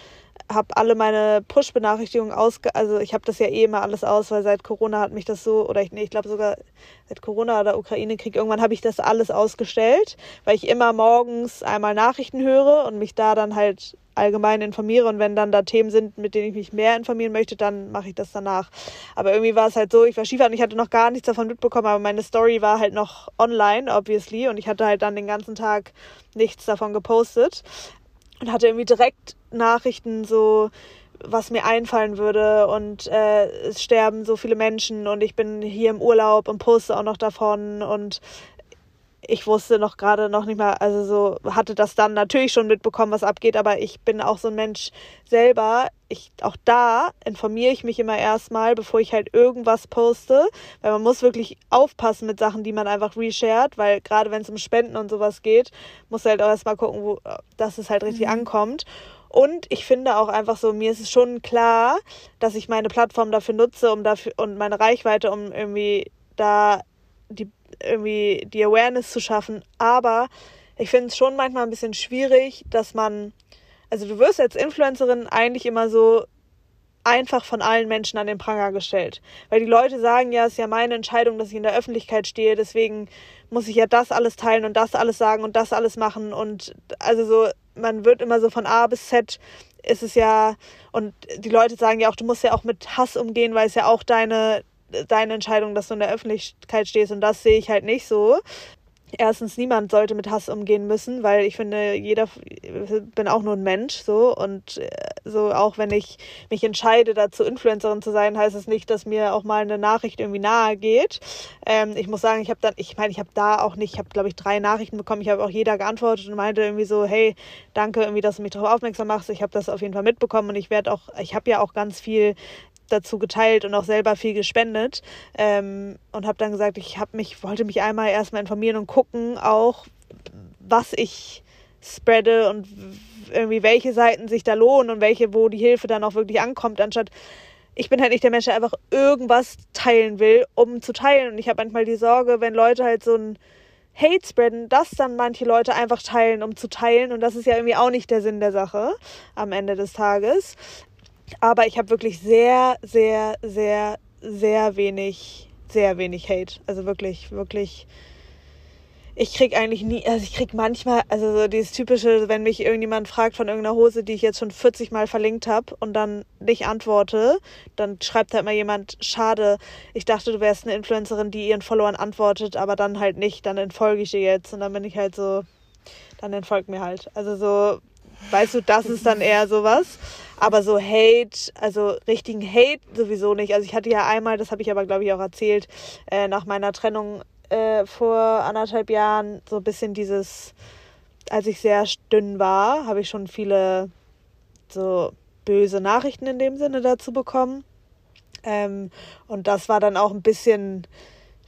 habe alle meine Push-Benachrichtigungen ausge... Also ich habe das ja eh immer alles aus, weil seit Corona hat mich das so... Oder ich, nee, ich glaube sogar seit Corona oder Ukraine-Krieg, irgendwann habe ich das alles ausgestellt, weil ich immer morgens einmal Nachrichten höre und mich da dann halt allgemein informiere. Und wenn dann da Themen sind, mit denen ich mich mehr informieren möchte, dann mache ich das danach. Aber irgendwie war es halt so, ich war Skifahren, ich hatte noch gar nichts davon mitbekommen, aber meine Story war halt noch online, obviously, und ich hatte halt dann den ganzen Tag nichts davon gepostet und hatte irgendwie direkt Nachrichten so was mir einfallen würde und äh, es sterben so viele Menschen und ich bin hier im Urlaub und poste auch noch davon und ich wusste noch gerade noch nicht mal, also so hatte das dann natürlich schon mitbekommen, was abgeht, aber ich bin auch so ein Mensch selber. Ich, auch da informiere ich mich immer erstmal, bevor ich halt irgendwas poste, weil man muss wirklich aufpassen mit Sachen, die man einfach reshared, weil gerade wenn es um Spenden und sowas geht, muss halt auch erstmal gucken, wo, dass es halt richtig mhm. ankommt. Und ich finde auch einfach so, mir ist es schon klar, dass ich meine Plattform dafür nutze, um dafür und meine Reichweite, um irgendwie da die irgendwie die Awareness zu schaffen. Aber ich finde es schon manchmal ein bisschen schwierig, dass man, also du wirst als Influencerin eigentlich immer so einfach von allen Menschen an den Pranger gestellt. Weil die Leute sagen, ja, es ist ja meine Entscheidung, dass ich in der Öffentlichkeit stehe, deswegen muss ich ja das alles teilen und das alles sagen und das alles machen. Und also so, man wird immer so von A bis Z ist es ja, und die Leute sagen ja auch, du musst ja auch mit Hass umgehen, weil es ja auch deine, deine Entscheidung, dass du in der Öffentlichkeit stehst und das sehe ich halt nicht so. Erstens, niemand sollte mit Hass umgehen müssen, weil ich finde, jeder bin auch nur ein Mensch, so und äh, so auch wenn ich mich entscheide, dazu Influencerin zu sein, heißt es das nicht, dass mir auch mal eine Nachricht irgendwie nahe geht. Ähm, ich muss sagen, ich habe dann, ich meine, ich habe da auch nicht, ich habe glaube ich drei Nachrichten bekommen, ich habe auch jeder geantwortet und meinte irgendwie so, hey, danke irgendwie, dass du mich darauf aufmerksam machst. Ich habe das auf jeden Fall mitbekommen und ich werde auch, ich habe ja auch ganz viel dazu geteilt und auch selber viel gespendet ähm, und habe dann gesagt, ich habe mich wollte mich einmal erstmal informieren und gucken auch was ich spreade und irgendwie welche Seiten sich da lohnen und welche wo die Hilfe dann auch wirklich ankommt anstatt ich bin halt nicht der Mensch, der einfach irgendwas teilen will, um zu teilen und ich habe manchmal die Sorge, wenn Leute halt so ein Hate spreaden, dass dann manche Leute einfach teilen, um zu teilen. Und das ist ja irgendwie auch nicht der Sinn der Sache am Ende des Tages. Aber ich habe wirklich sehr, sehr, sehr, sehr wenig, sehr wenig Hate. Also wirklich, wirklich. Ich krieg eigentlich nie, also ich krieg manchmal, also so dieses typische, wenn mich irgendjemand fragt von irgendeiner Hose, die ich jetzt schon 40 Mal verlinkt habe und dann nicht antworte, dann schreibt halt mal jemand, schade, ich dachte, du wärst eine Influencerin, die ihren Followern antwortet, aber dann halt nicht, dann entfolge ich dir jetzt und dann bin ich halt so, dann entfolgt mir halt. Also so, weißt du, das ist dann eher sowas. Aber so Hate, also richtigen Hate sowieso nicht. Also ich hatte ja einmal, das habe ich aber glaube ich auch erzählt, äh, nach meiner Trennung äh, vor anderthalb Jahren so ein bisschen dieses, als ich sehr dünn war, habe ich schon viele so böse Nachrichten in dem Sinne dazu bekommen. Ähm, und das war dann auch ein bisschen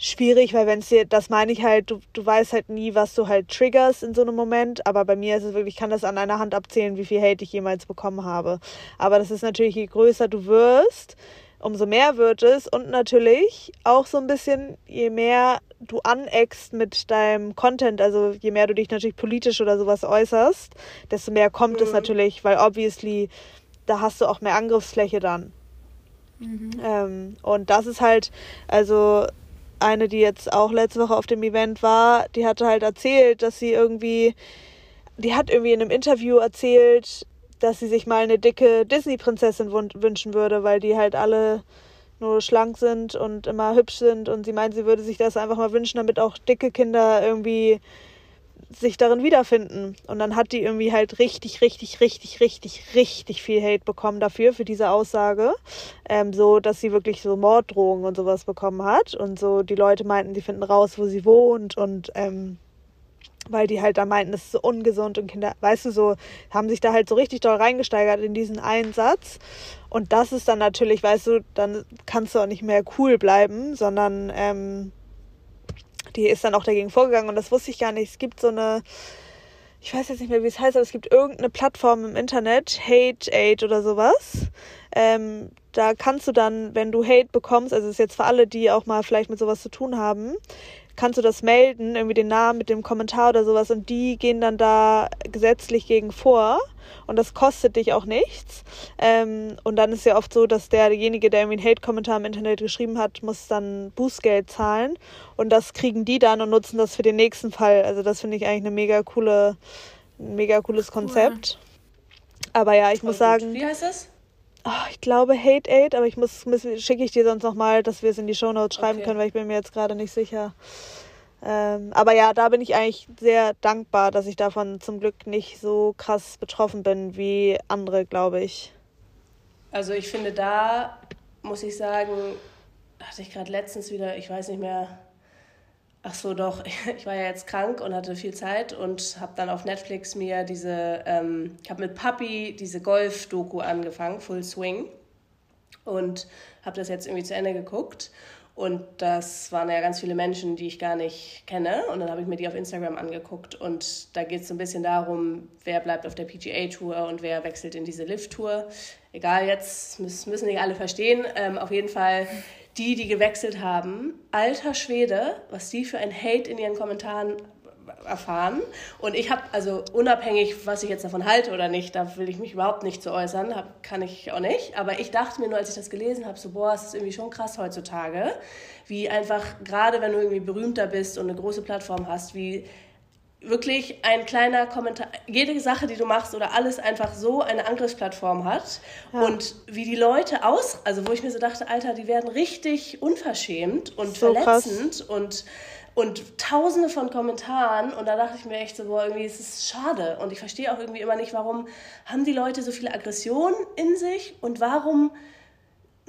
schwierig, weil wenn es dir, das meine ich halt, du, du weißt halt nie, was du halt triggerst in so einem Moment, aber bei mir ist es wirklich, ich kann das an einer Hand abzählen, wie viel Hate ich jemals bekommen habe. Aber das ist natürlich, je größer du wirst, umso mehr wird es und natürlich auch so ein bisschen, je mehr du aneckst mit deinem Content, also je mehr du dich natürlich politisch oder sowas äußerst, desto mehr kommt mhm. es natürlich, weil obviously da hast du auch mehr Angriffsfläche dann. Mhm. Ähm, und das ist halt, also eine, die jetzt auch letzte Woche auf dem Event war, die hatte halt erzählt, dass sie irgendwie, die hat irgendwie in einem Interview erzählt, dass sie sich mal eine dicke Disney-Prinzessin wünschen würde, weil die halt alle nur schlank sind und immer hübsch sind. Und sie meint, sie würde sich das einfach mal wünschen, damit auch dicke Kinder irgendwie sich darin wiederfinden. Und dann hat die irgendwie halt richtig, richtig, richtig, richtig, richtig viel Hate bekommen dafür, für diese Aussage. Ähm, so, dass sie wirklich so Morddrohungen und sowas bekommen hat. Und so, die Leute meinten, sie finden raus, wo sie wohnt und ähm, weil die halt da meinten, das ist so ungesund und Kinder, weißt du, so haben sich da halt so richtig doll reingesteigert in diesen einen Satz. Und das ist dann natürlich, weißt du, dann kannst du auch nicht mehr cool bleiben, sondern ähm, die ist dann auch dagegen vorgegangen und das wusste ich gar nicht. Es gibt so eine, ich weiß jetzt nicht mehr, wie es heißt, aber es gibt irgendeine Plattform im Internet, Hate Aid oder sowas. Ähm, da kannst du dann, wenn du Hate bekommst, also ist jetzt für alle, die auch mal vielleicht mit sowas zu tun haben, kannst du das melden, irgendwie den Namen mit dem Kommentar oder sowas und die gehen dann da gesetzlich gegen vor und das kostet dich auch nichts. Ähm, und dann ist ja oft so, dass derjenige, der irgendwie einen Hate-Kommentar im Internet geschrieben hat, muss dann Bußgeld zahlen und das kriegen die dann und nutzen das für den nächsten Fall. Also das finde ich eigentlich eine mega coole, ein mega cooles Konzept. Cool. Aber ja, ich muss sagen. Wie heißt das? Oh, ich glaube Hate Aid, aber ich muss, schicke ich dir sonst nochmal, dass wir es in die Show Notes schreiben okay. können, weil ich bin mir jetzt gerade nicht sicher. Ähm, aber ja, da bin ich eigentlich sehr dankbar, dass ich davon zum Glück nicht so krass betroffen bin wie andere, glaube ich. Also ich finde, da muss ich sagen, hatte ich gerade letztens wieder, ich weiß nicht mehr, ach so doch, ich war ja jetzt krank und hatte viel Zeit und habe dann auf Netflix mir diese, ähm, ich habe mit Papi diese Golf-Doku angefangen, Full Swing und habe das jetzt irgendwie zu Ende geguckt und das waren ja ganz viele Menschen, die ich gar nicht kenne. Und dann habe ich mir die auf Instagram angeguckt. Und da geht es so ein bisschen darum, wer bleibt auf der PGA-Tour und wer wechselt in diese Lift-Tour. Egal, jetzt müssen nicht alle verstehen. Ähm, auf jeden Fall die, die gewechselt haben. Alter Schwede, was die für ein Hate in ihren Kommentaren erfahren. Und ich habe, also unabhängig, was ich jetzt davon halte oder nicht, da will ich mich überhaupt nicht zu äußern, hab, kann ich auch nicht. Aber ich dachte mir nur, als ich das gelesen habe, so, boah, es ist irgendwie schon krass heutzutage, wie einfach, gerade wenn du irgendwie berühmter bist und eine große Plattform hast, wie wirklich ein kleiner Kommentar, jede Sache, die du machst oder alles einfach so eine Angriffsplattform hat ja. und wie die Leute aus, also wo ich mir so dachte, Alter, die werden richtig unverschämt und so verletzend krass. und und tausende von Kommentaren und da dachte ich mir echt so, boah, irgendwie ist es schade und ich verstehe auch irgendwie immer nicht, warum haben die Leute so viele Aggressionen in sich und warum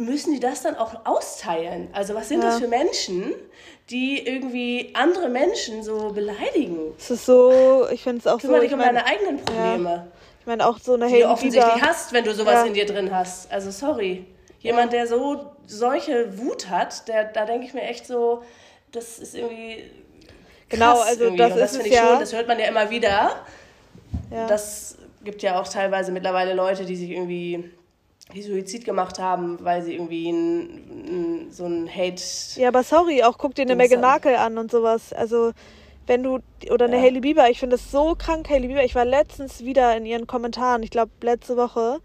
müssen die das dann auch austeilen? Also was sind ja. das für Menschen, die irgendwie andere Menschen so beleidigen? Es ist so, ich finde es auch Kümmere so... dich um deine eigenen Probleme. Ja. Ich meine auch so eine Die du offensichtlich Bieber. hast, wenn du sowas ja. in dir drin hast. Also sorry. Jemand, der so solche Wut hat, der, da denke ich mir echt so, das ist irgendwie. Genau, also irgendwie. das, das finde ich ja schon, das hört man ja immer wieder. Ja. Das gibt ja auch teilweise mittlerweile Leute, die sich irgendwie die Suizid gemacht haben, weil sie irgendwie ein, ein, so ein Hate. Ja, aber sorry, auch guck dir eine Meghan Markle an und sowas. Also wenn du oder eine ja. Hailey Bieber, ich finde das so krank, Hailey Bieber. Ich war letztens wieder in ihren Kommentaren, ich glaube letzte Woche.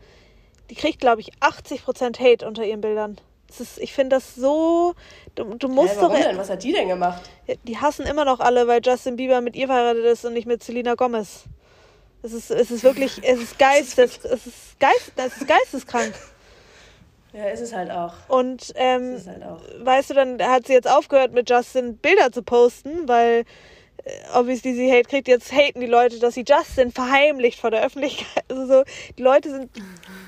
Die kriegt, glaube ich, 80% Hate unter ihren Bildern. Ist, ich finde das so. Du, du musst hey, warum doch. Denn? Was hat die denn gemacht? Die hassen immer noch alle, weil Justin Bieber mit ihr verheiratet ist und nicht mit Selena Gomez. Es ist, es ist wirklich, es ist geistes, es ist geist, es ist geisteskrank. Ja, ist es halt auch. Und ähm, halt auch. weißt du, dann hat sie jetzt aufgehört mit Justin Bilder zu posten, weil äh, obviously sie Hate kriegt. Jetzt haten die Leute, dass sie Justin verheimlicht vor der Öffentlichkeit. Also so, die Leute sind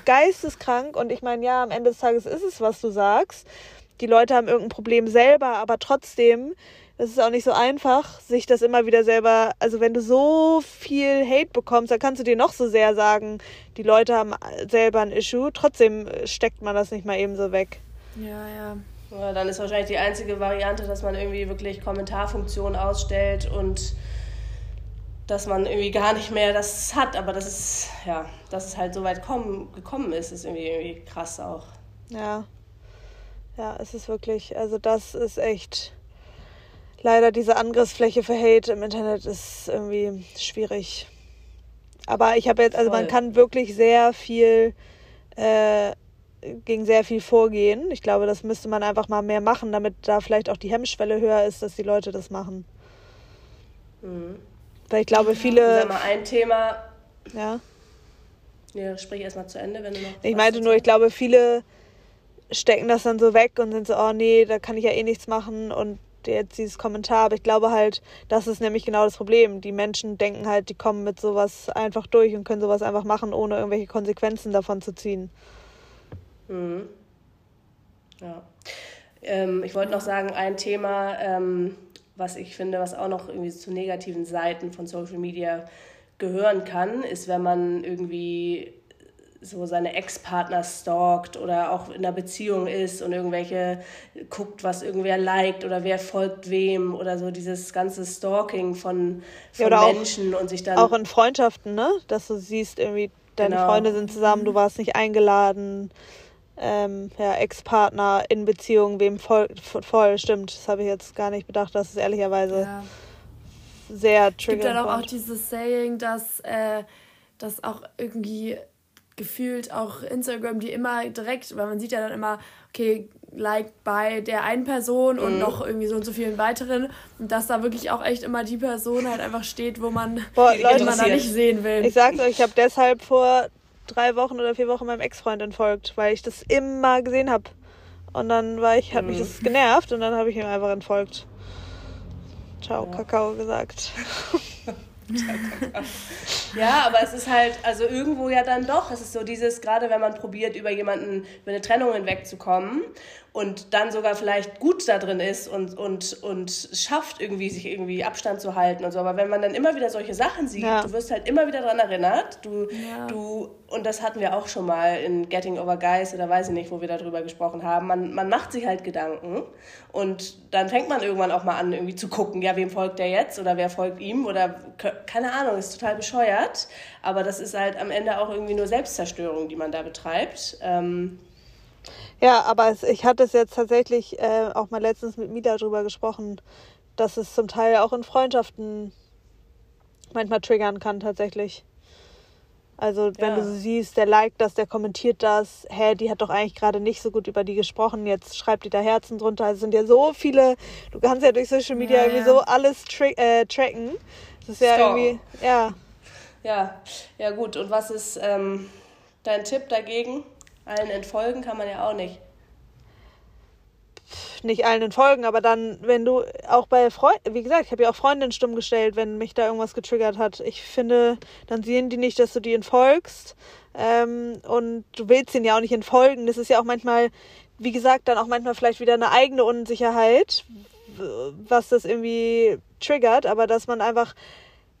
geisteskrank und ich meine, ja, am Ende des Tages ist es, was du sagst. Die Leute haben irgendein Problem selber, aber trotzdem, es ist auch nicht so einfach, sich das immer wieder selber, also wenn du so viel Hate bekommst, dann kannst du dir noch so sehr sagen, die Leute haben selber ein Issue, trotzdem steckt man das nicht mal eben so weg. Ja, ja. Ja, dann ist wahrscheinlich die einzige Variante, dass man irgendwie wirklich Kommentarfunktionen ausstellt und dass man irgendwie gar nicht mehr das hat. Aber das ist, ja, dass es halt so weit kommen, gekommen ist, ist irgendwie, irgendwie krass auch. Ja. Ja, es ist wirklich, also das ist echt. Leider diese Angriffsfläche für Hate im Internet ist irgendwie schwierig. Aber ich habe jetzt, also Voll. man kann wirklich sehr viel äh, gegen sehr viel vorgehen. Ich glaube, das müsste man einfach mal mehr machen, damit da vielleicht auch die Hemmschwelle höher ist, dass die Leute das machen. Mhm. Weil ich glaube, viele. Sag mal, ein Thema. Ja. Ja, sprich erstmal zu Ende, wenn du noch. Ich meinte nur, ich glaube, viele stecken das dann so weg und sind so, oh nee, da kann ich ja eh nichts machen und jetzt dieses Kommentar. Aber ich glaube halt, das ist nämlich genau das Problem. Die Menschen denken halt, die kommen mit sowas einfach durch und können sowas einfach machen, ohne irgendwelche Konsequenzen davon zu ziehen. Mhm. Ja. Ähm, ich wollte noch sagen, ein Thema, ähm, was ich finde, was auch noch irgendwie zu negativen Seiten von Social Media gehören kann, ist, wenn man irgendwie so seine Ex-Partner stalkt oder auch in einer Beziehung ist und irgendwelche guckt, was irgendwer liked oder wer folgt wem oder so dieses ganze Stalking von, von ja, Menschen auch, und sich dann. Auch in Freundschaften, ne? Dass du siehst, irgendwie, deine genau. Freunde sind zusammen, du warst nicht eingeladen ähm, ja, Ex-Partner in Beziehung wem folgt, voll, stimmt. Das habe ich jetzt gar nicht bedacht, dass es ehrlicherweise ja. sehr triggert. Es gibt ja auch, auch dieses Saying, dass, äh, dass auch irgendwie gefühlt auch Instagram die immer direkt, weil man sieht ja dann immer, okay, like bei der einen Person und mhm. noch irgendwie so und so vielen weiteren und dass da wirklich auch echt immer die Person halt einfach steht, wo man, Boah, Leute, man da nicht sehen will. Ich sag's euch, ich habe deshalb vor drei Wochen oder vier Wochen meinem Ex-Freund entfolgt, weil ich das immer gesehen habe. Und dann war ich, hat mhm. mich das genervt und dann habe ich ihm einfach entfolgt. Ciao, ja. Kakao gesagt. ja, aber es ist halt, also irgendwo ja dann doch, es ist so dieses, gerade wenn man probiert, über jemanden, über eine Trennung hinwegzukommen und dann sogar vielleicht gut da drin ist und, und, und schafft irgendwie, sich irgendwie Abstand zu halten und so. Aber wenn man dann immer wieder solche Sachen sieht, ja. du wirst halt immer wieder daran erinnert, du, ja. du, und das hatten wir auch schon mal in Getting Over Guys oder weiß ich nicht, wo wir darüber gesprochen haben, man, man macht sich halt Gedanken und dann fängt man irgendwann auch mal an, irgendwie zu gucken, ja, wem folgt der jetzt oder wer folgt ihm oder keine Ahnung, ist total bescheuert, aber das ist halt am Ende auch irgendwie nur Selbstzerstörung, die man da betreibt. Ähm, ja, aber es, ich hatte es jetzt tatsächlich äh, auch mal letztens mit Mila drüber gesprochen, dass es zum Teil auch in Freundschaften manchmal triggern kann tatsächlich. Also wenn ja. du siehst, der liked das, der kommentiert das, hä, die hat doch eigentlich gerade nicht so gut über die gesprochen, jetzt schreibt die da Herzen drunter. Also sind ja so viele, du kannst ja durch Social Media ja, irgendwie ja. so alles tra äh, tracken. Das ist ja Stop. irgendwie, ja. Ja, ja gut. Und was ist ähm, dein Tipp dagegen? Allen entfolgen kann man ja auch nicht. Nicht allen entfolgen, aber dann, wenn du auch bei Freunden, wie gesagt, ich habe ja auch Freundinnen stumm gestellt, wenn mich da irgendwas getriggert hat. Ich finde, dann sehen die nicht, dass du die entfolgst. Ähm, und du willst ihnen ja auch nicht entfolgen. Das ist ja auch manchmal, wie gesagt, dann auch manchmal vielleicht wieder eine eigene Unsicherheit, was das irgendwie triggert, aber dass man einfach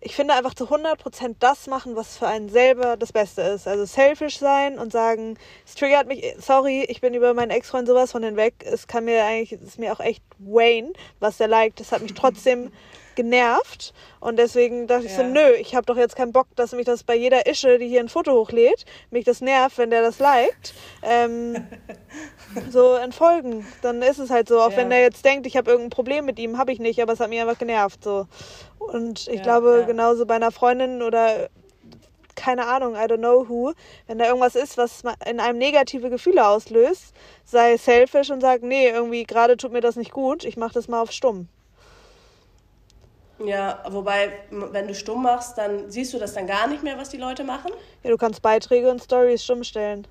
ich finde einfach zu 100% das machen, was für einen selber das Beste ist. Also selfish sein und sagen, es triggert mich, sorry, ich bin über meinen Ex-Freund sowas von hinweg. Es kann mir eigentlich, es ist mir auch echt Wayne, was der liked. Das hat mich trotzdem genervt. Und deswegen dachte ja. ich so, nö, ich habe doch jetzt keinen Bock, dass mich das bei jeder Ische, die hier ein Foto hochlädt, mich das nervt, wenn der das liked. Ähm, so entfolgen. Dann ist es halt so. Auch ja. wenn der jetzt denkt, ich habe irgendein Problem mit ihm, habe ich nicht, aber es hat mich einfach genervt. So. Und ich ja, glaube, genauso bei einer Freundin oder keine Ahnung, I don't know who, wenn da irgendwas ist, was in einem negative Gefühle auslöst, sei selfish und sag, nee, irgendwie gerade tut mir das nicht gut, ich mache das mal auf stumm. Ja, wobei, wenn du stumm machst, dann siehst du das dann gar nicht mehr, was die Leute machen? Ja, du kannst Beiträge und Stories stumm stellen.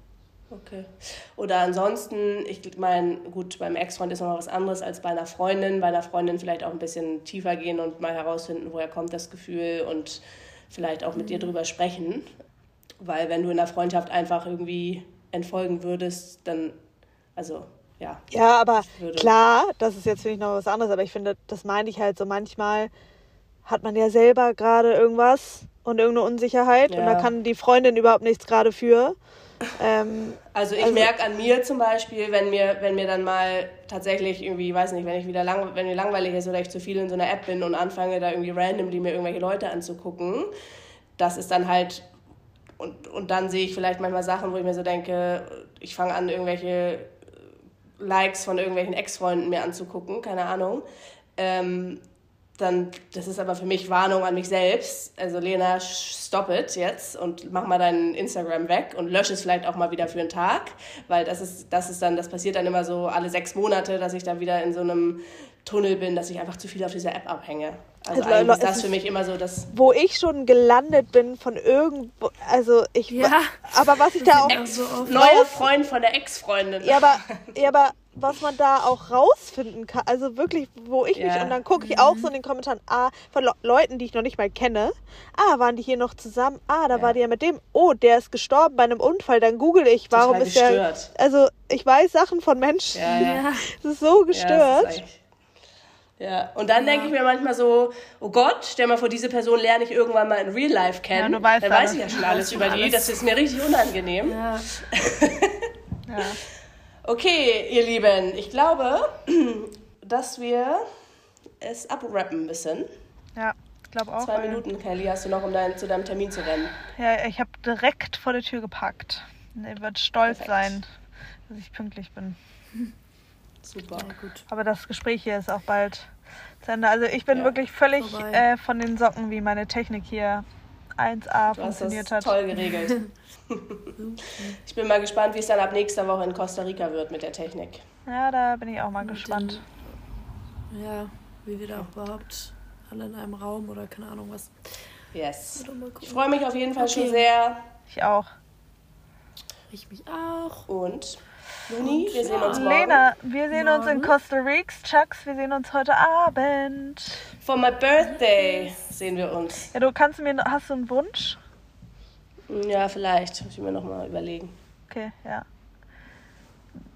Okay. Oder ansonsten, ich meine, gut, beim Ex-Freund ist nochmal was anderes als bei einer Freundin. Bei einer Freundin vielleicht auch ein bisschen tiefer gehen und mal herausfinden, woher kommt das Gefühl und vielleicht auch mit mhm. dir drüber sprechen. Weil wenn du in der Freundschaft einfach irgendwie entfolgen würdest, dann, also ja. Ja, aber klar, das ist jetzt finde ich noch was anderes, aber ich finde, das meine ich halt so manchmal hat man ja selber gerade irgendwas und irgendeine Unsicherheit ja. und da kann die Freundin überhaupt nichts gerade für. Ähm, also ich also, merke an mir zum Beispiel, wenn mir, wenn mir dann mal tatsächlich irgendwie, weiß nicht, wenn ich wieder lang, wenn mir langweilig ist oder ich zu viel in so einer App bin und anfange da irgendwie randomly mir irgendwelche Leute anzugucken, das ist dann halt und, und dann sehe ich vielleicht manchmal Sachen, wo ich mir so denke, ich fange an, irgendwelche Likes von irgendwelchen Ex-Freunden mir anzugucken, keine Ahnung. Ähm, dann, das ist aber für mich Warnung an mich selbst. Also Lena, stop it jetzt und mach mal dein Instagram weg und lösche es vielleicht auch mal wieder für einen Tag, weil das ist, das ist dann, das passiert dann immer so alle sechs Monate, dass ich dann wieder in so einem Tunnel bin, dass ich einfach zu viel auf dieser App abhänge. Also, also eigentlich ist das für mich immer so das. Wo ich schon gelandet bin von irgendwo, also ich. Ja. Aber was ich da auch. Ex, neuer Freund von der Ex-Freundin. Ja, aber, ja, aber was man da auch rausfinden kann. Also wirklich, wo ich mich, und dann gucke ich auch so in den Kommentaren, ah, von Le Leuten, die ich noch nicht mal kenne. Ah, waren die hier noch zusammen? Ah, da ja. war die ja mit dem. Oh, der ist gestorben bei einem Unfall. Dann google ich, warum Total ist gestört. der. Also ich weiß Sachen von Menschen. Ja, ja. Das ist so gestört. Ja, und dann ja. denke ich mir manchmal so, oh Gott, stell mal vor, diese Person lerne ich irgendwann mal in Real Life kennen. Ja, dann weiß ich ja schon alles über die. Das ist mir richtig unangenehm. Ja. ja. Okay, ihr Lieben, ich glaube, dass wir es abrappen müssen. Ja, ich glaube auch. Zwei Minuten, Kelly, hast du noch, um dein, zu deinem Termin zu rennen. Ja, ich habe direkt vor der Tür gepackt. Er wird stolz Perfekt. sein, dass ich pünktlich bin. Super. Ja, gut. Aber das Gespräch hier ist auch bald zu Ende. Also ich bin Ja. wirklich völlig äh, von den Socken, wie meine Technik hier 1A Du hast das funktioniert hat. toll geregelt. ich bin mal gespannt, wie es dann ab nächster Woche in Costa Rica wird mit der Technik. Ja, da bin ich auch mal Mit gespannt. den- Ja, wie wir da auch überhaupt alle in einem Raum oder keine Ahnung was. Yes. Ich freue mich auf jeden Fall schon Okay. sehr. Ich auch. Ich mich auch. Und Luni, wir sehen uns morgen. Lena, wir sehen uns in Morgen. Costa Rica. Chucks, wir sehen uns heute Abend. For my birthday sehen wir uns. Ja, du kannst mir, hast du einen Wunsch? Ja, vielleicht. Muss ich mir nochmal überlegen. Okay, ja.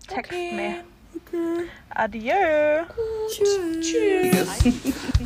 Text Okay. mir. Adieu. Tschüss. Tschüss.